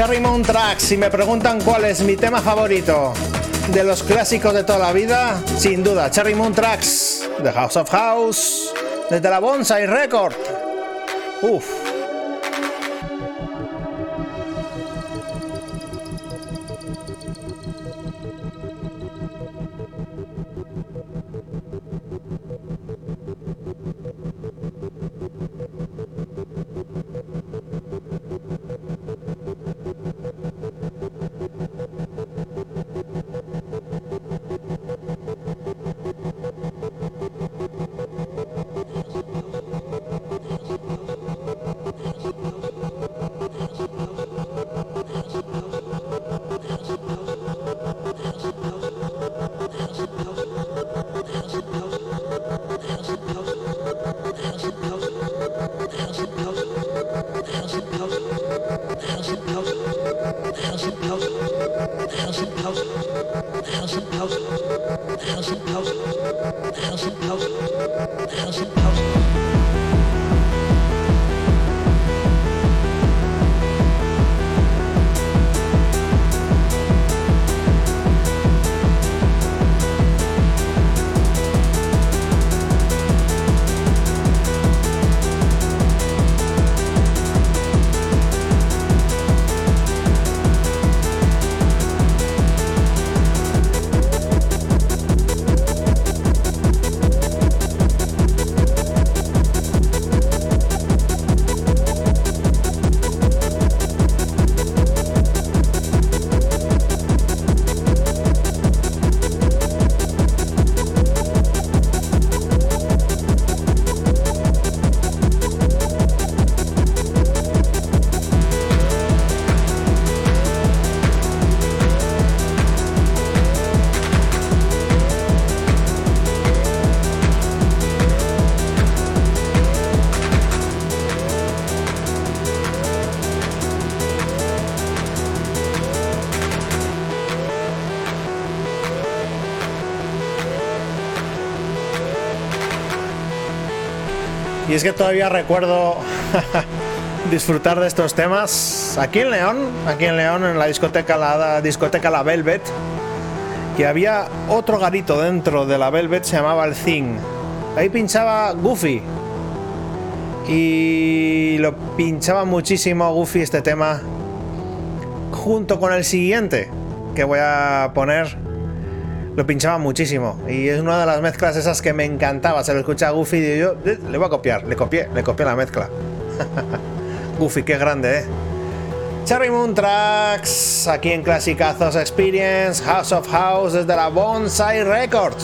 Speaker 1: Cherry Moon Tracks. Si me preguntan cuál es mi tema favorito de los clásicos de toda la vida, sin duda, Cherry Moon Tracks, The House of House, desde la Bonsai Record. Uf. Es que todavía recuerdo <laughs> disfrutar de estos temas aquí en León, aquí en León, en la discoteca la discoteca La Velvet, que había otro garito dentro de la Velvet, se llamaba el Thing. Ahí pinchaba Goofy. Y lo pinchaba muchísimo Goofy este tema. Junto con el siguiente que voy a poner. Lo pinchaba muchísimo. Y es una de las mezclas esas que me encantaba. Se lo escucha a Goofy y yo eh, le voy a copiar. Le copié, le copié la mezcla. <laughs> Goofy, qué grande, eh. Cherry Moon Tracks, aquí en Clasicazos Experience, House of House desde la Bonsai Records.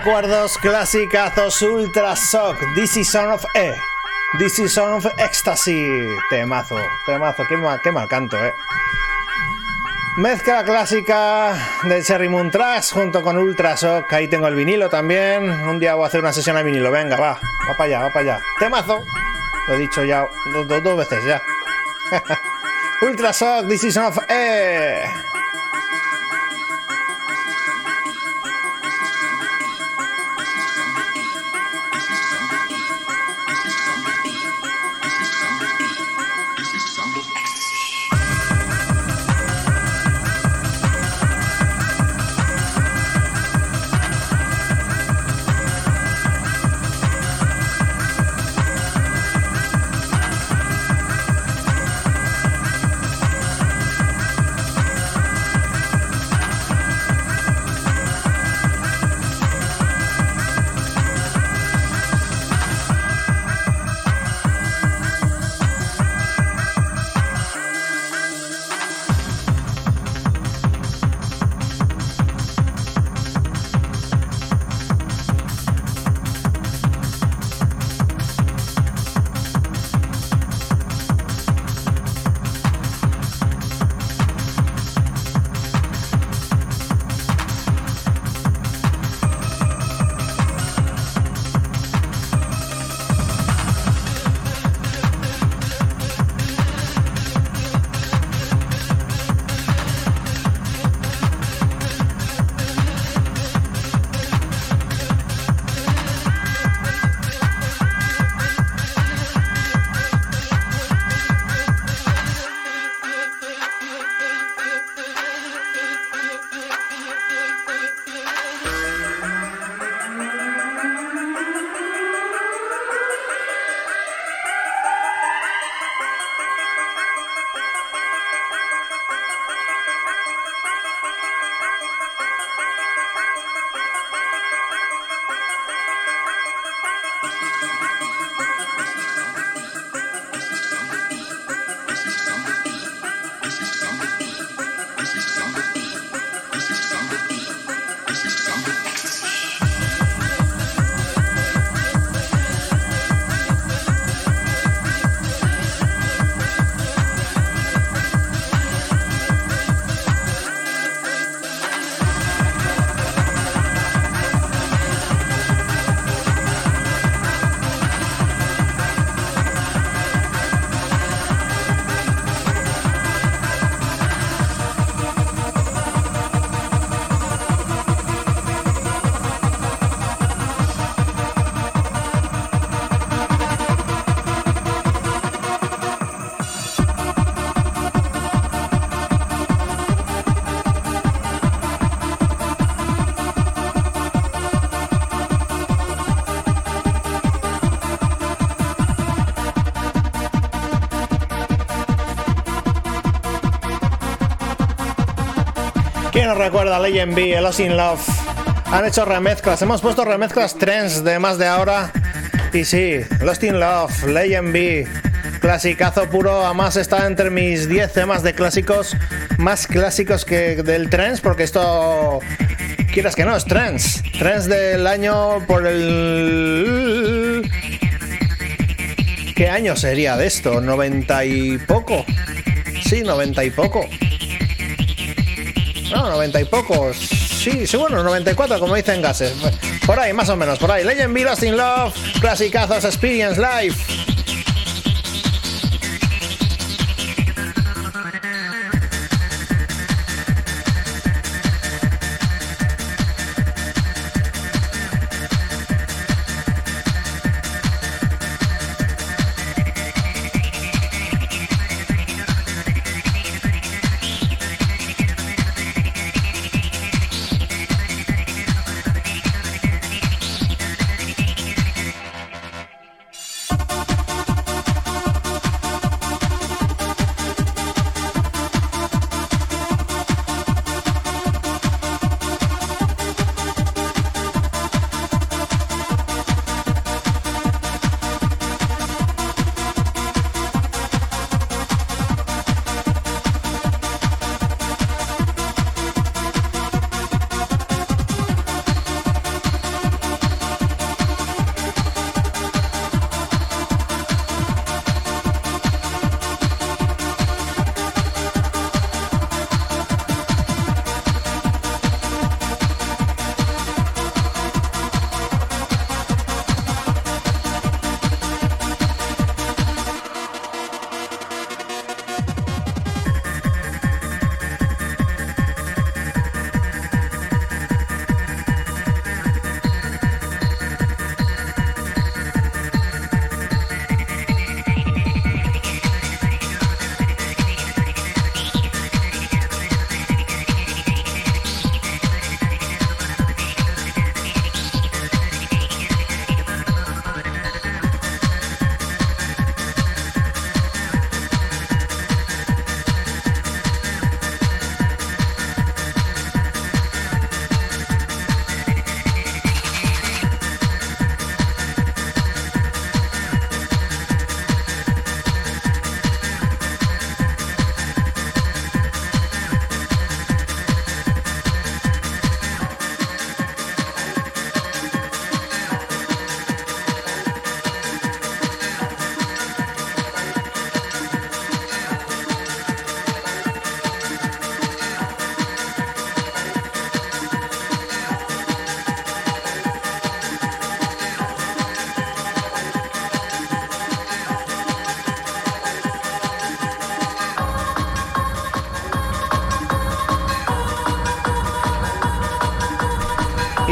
Speaker 1: Recuerdos clasicazos Ultra Shock, This is Son of E, This is Son of Ecstasy. Temazo, temazo, qué mal, qué mal canto, eh. Mezcla clásica de Cherry Moon Tracks junto con Ultra Shock. Ahí tengo el vinilo también. Un día voy a hacer una sesión a vinilo. Venga, va, va para allá, va para allá. Temazo. Lo he dicho ya dos, dos veces ya. <laughs> Ultra Shock, This is Son of E. recuerda Legend B, Lost in Love. Han hecho remezclas, hemos puesto remezclas trends de más de ahora. Y sí, Lost in Love, Legend B, clasicazo puro. Además está entre mis 10 temas de clásicos, más clásicos que del trends, porque esto, quieras que no, es trends. Trends del año por el... ¿Qué año sería de esto? ¿90 y poco? Sí, 90 y poco. No, 90 y pocos. Sí, sí, bueno, 94, como dicen gases. Por ahí, más o menos, por ahí. Legend Be Lost in Love, clasicazos Experience Live.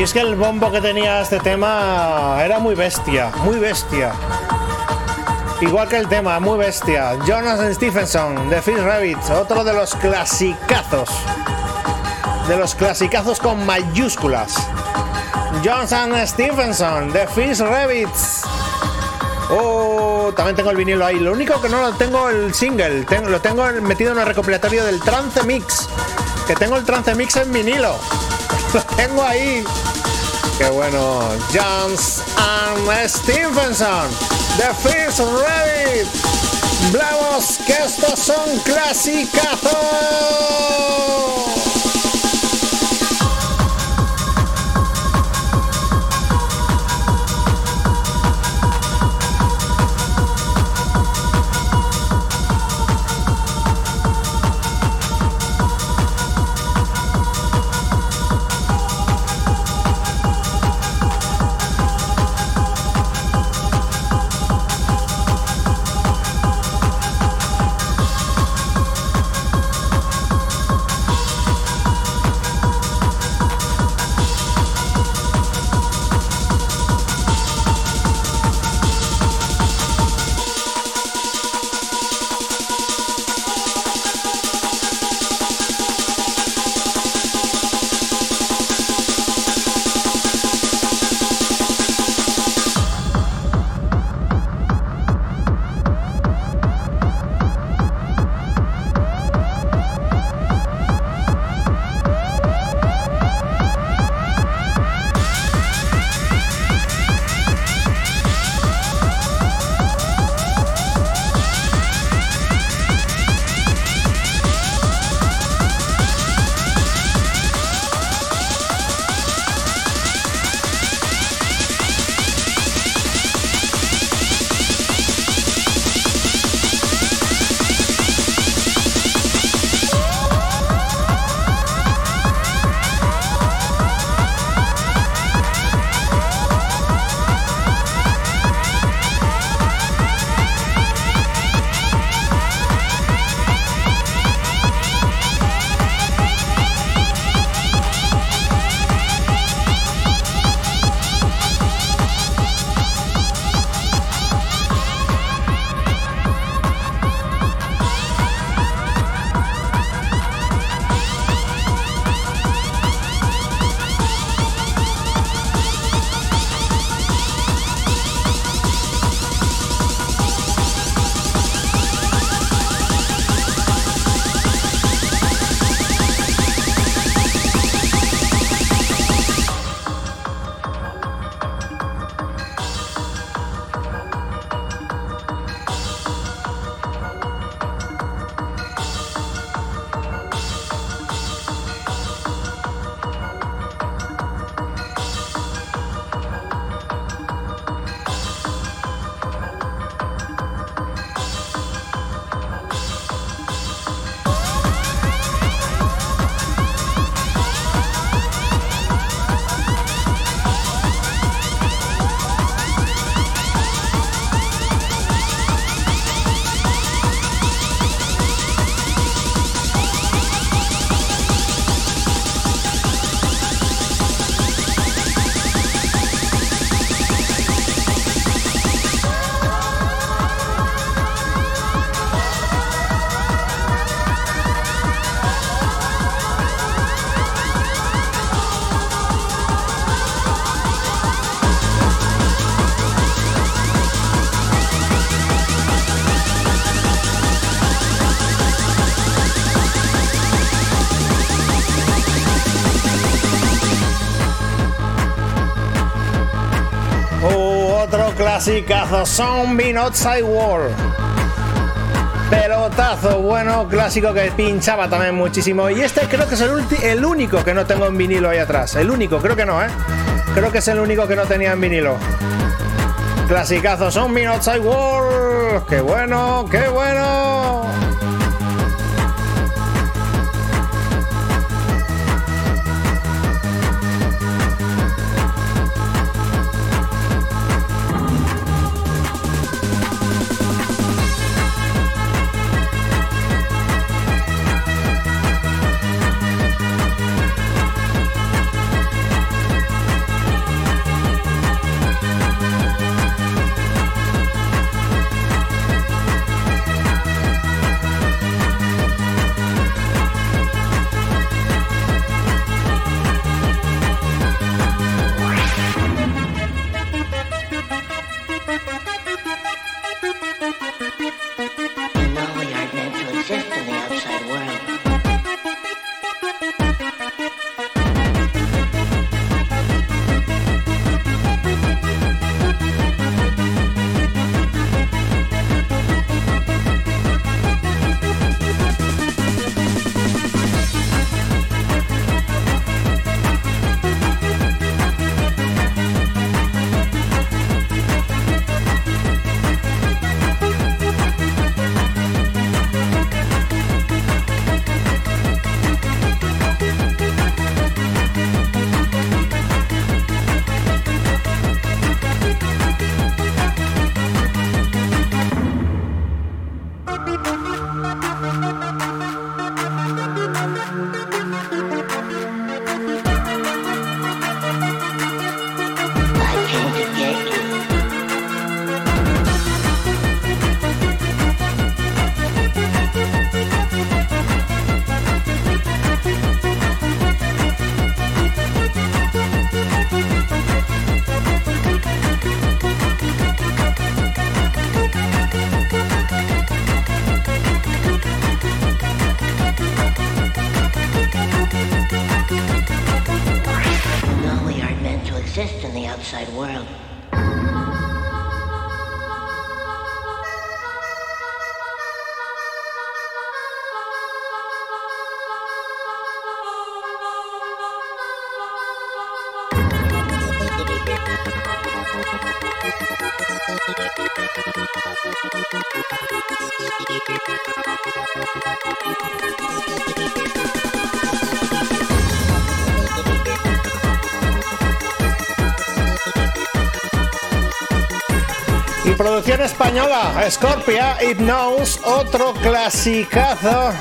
Speaker 1: Es que el bombo que tenía este tema era muy bestia, muy bestia. Igual que el tema, muy bestia. Jonathan Stephenson, de Phil Rabbit, otro de los clasicazos. De los clasicazos con mayúsculas. Jonathan Stephenson, de Phil Rabbits. Oh, también tengo el vinilo ahí. Lo único que no lo tengo el single, lo tengo metido en el recopilatorio del Trance Mix. Que tengo el Trance Mix en vinilo. <laughs> Lo tengo ahí. Qué bueno. Jones and Stephenson. The First Rabbit. Vamos que estos son clasicazos. Clasicazo, Zombie Outside World. Pelotazo, bueno, clásico que pinchaba también muchísimo. Y este creo que es el, el único que no tengo en vinilo ahí atrás. El único, creo que no, ¿eh? Creo que es el único que no tenía en vinilo. Clasicazo, Zombie Outside World. ¡Qué bueno, qué bueno! Producción española, Scorpia, Hypnose, otro clasicazo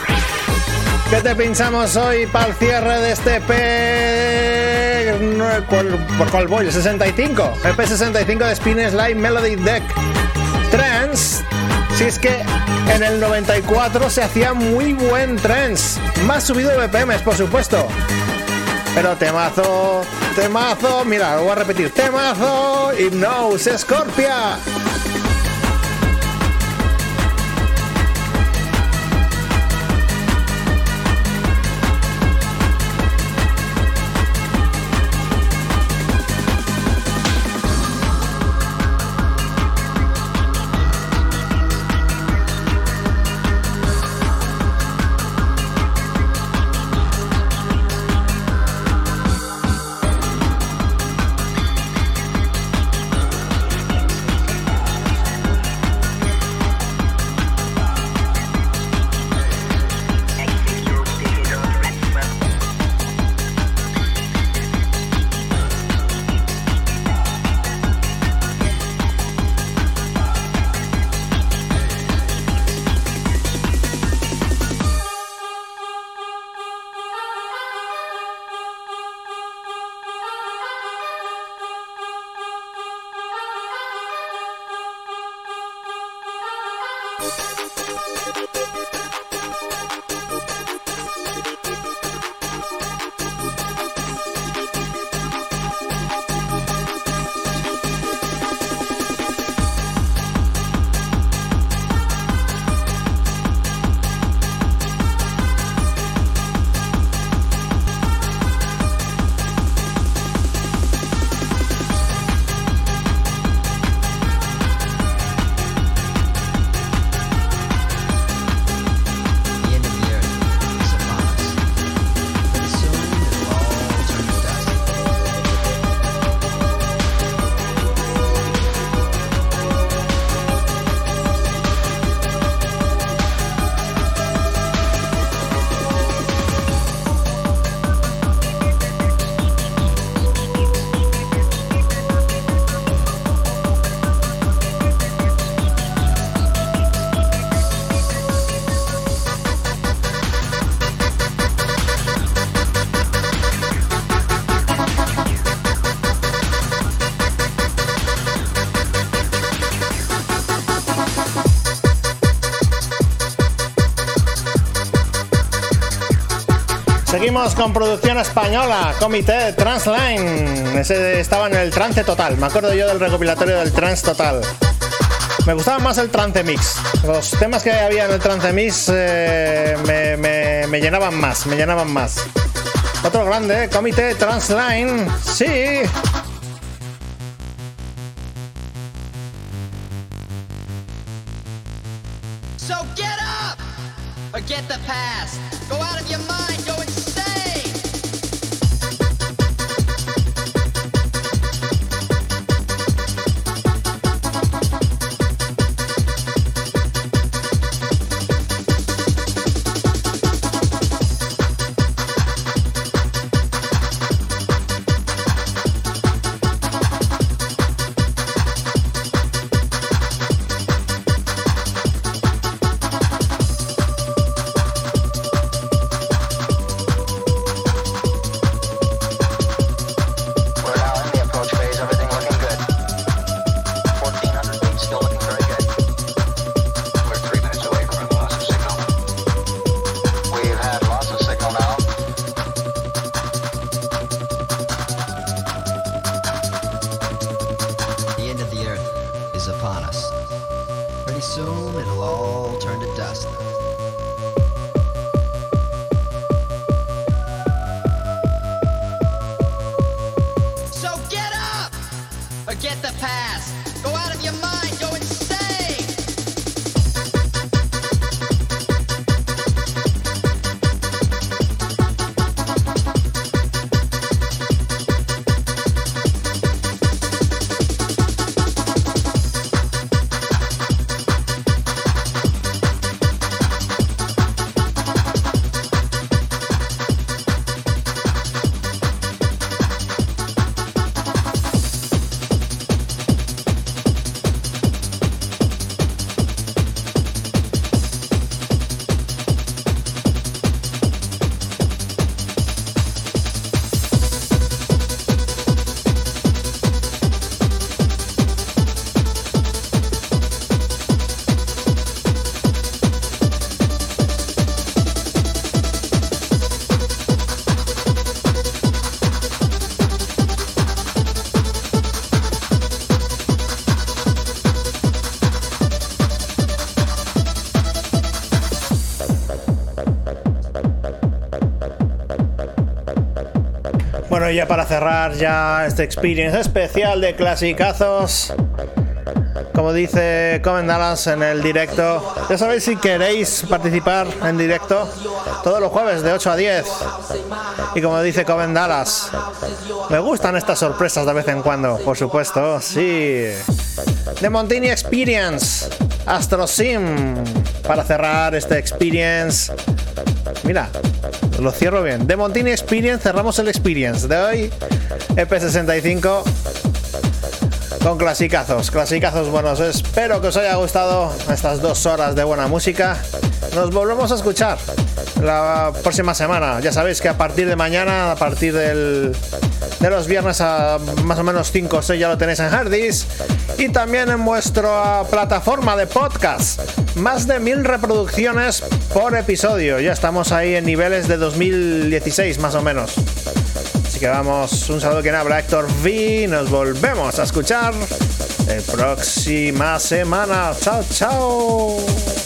Speaker 1: que te pinchamos hoy para el cierre de este P... ¿Por cuál voy? El 65. El P65 de Spin Slide Melody Deck. Trance. Si es que en el 94 se hacía muy buen trance. Más subido de BPMs, por supuesto. Pero temazo, temazo, mira, lo voy a repetir. Temazo, Hypnose, Scorpia. Seguimos con producción española, Comité Transline. Ese estaba en el trance total. Me acuerdo yo del recopilatorio del trance total. Me gustaba más el trance mix. Los temas que había en el trance mix eh, me, llenaban más, me llenaban más. Otro grande, Comité Transline. Sí. Ya para cerrar ya este experience especial de clasicazos. Como dice Coven Dallas en el directo, ya sabéis si queréis participar en directo todos los jueves de 8 a 10. Y como dice Coven Dallas, me gustan estas sorpresas de vez en cuando, por supuesto, sí. The Montini Experience, Astro Sim, para cerrar este experience. Mira, lo cierro bien. De Montini Experience, cerramos el Experience de hoy. EP65 con clasicazos, clasicazos buenos. Espero que os haya gustado estas dos horas de buena música. Nos volvemos a escuchar la próxima semana. Ya sabéis que a partir de mañana, a partir del, de los viernes a más o menos 5 o 6 ya lo tenéis en Hardis. Y también en vuestra plataforma de podcast. Más de mil reproducciones por episodio. Ya estamos ahí en niveles de 2016 más o menos. Así que vamos, un saludo quien habla Héctor V. Nos volvemos a escuchar la próxima semana. Chao, chao.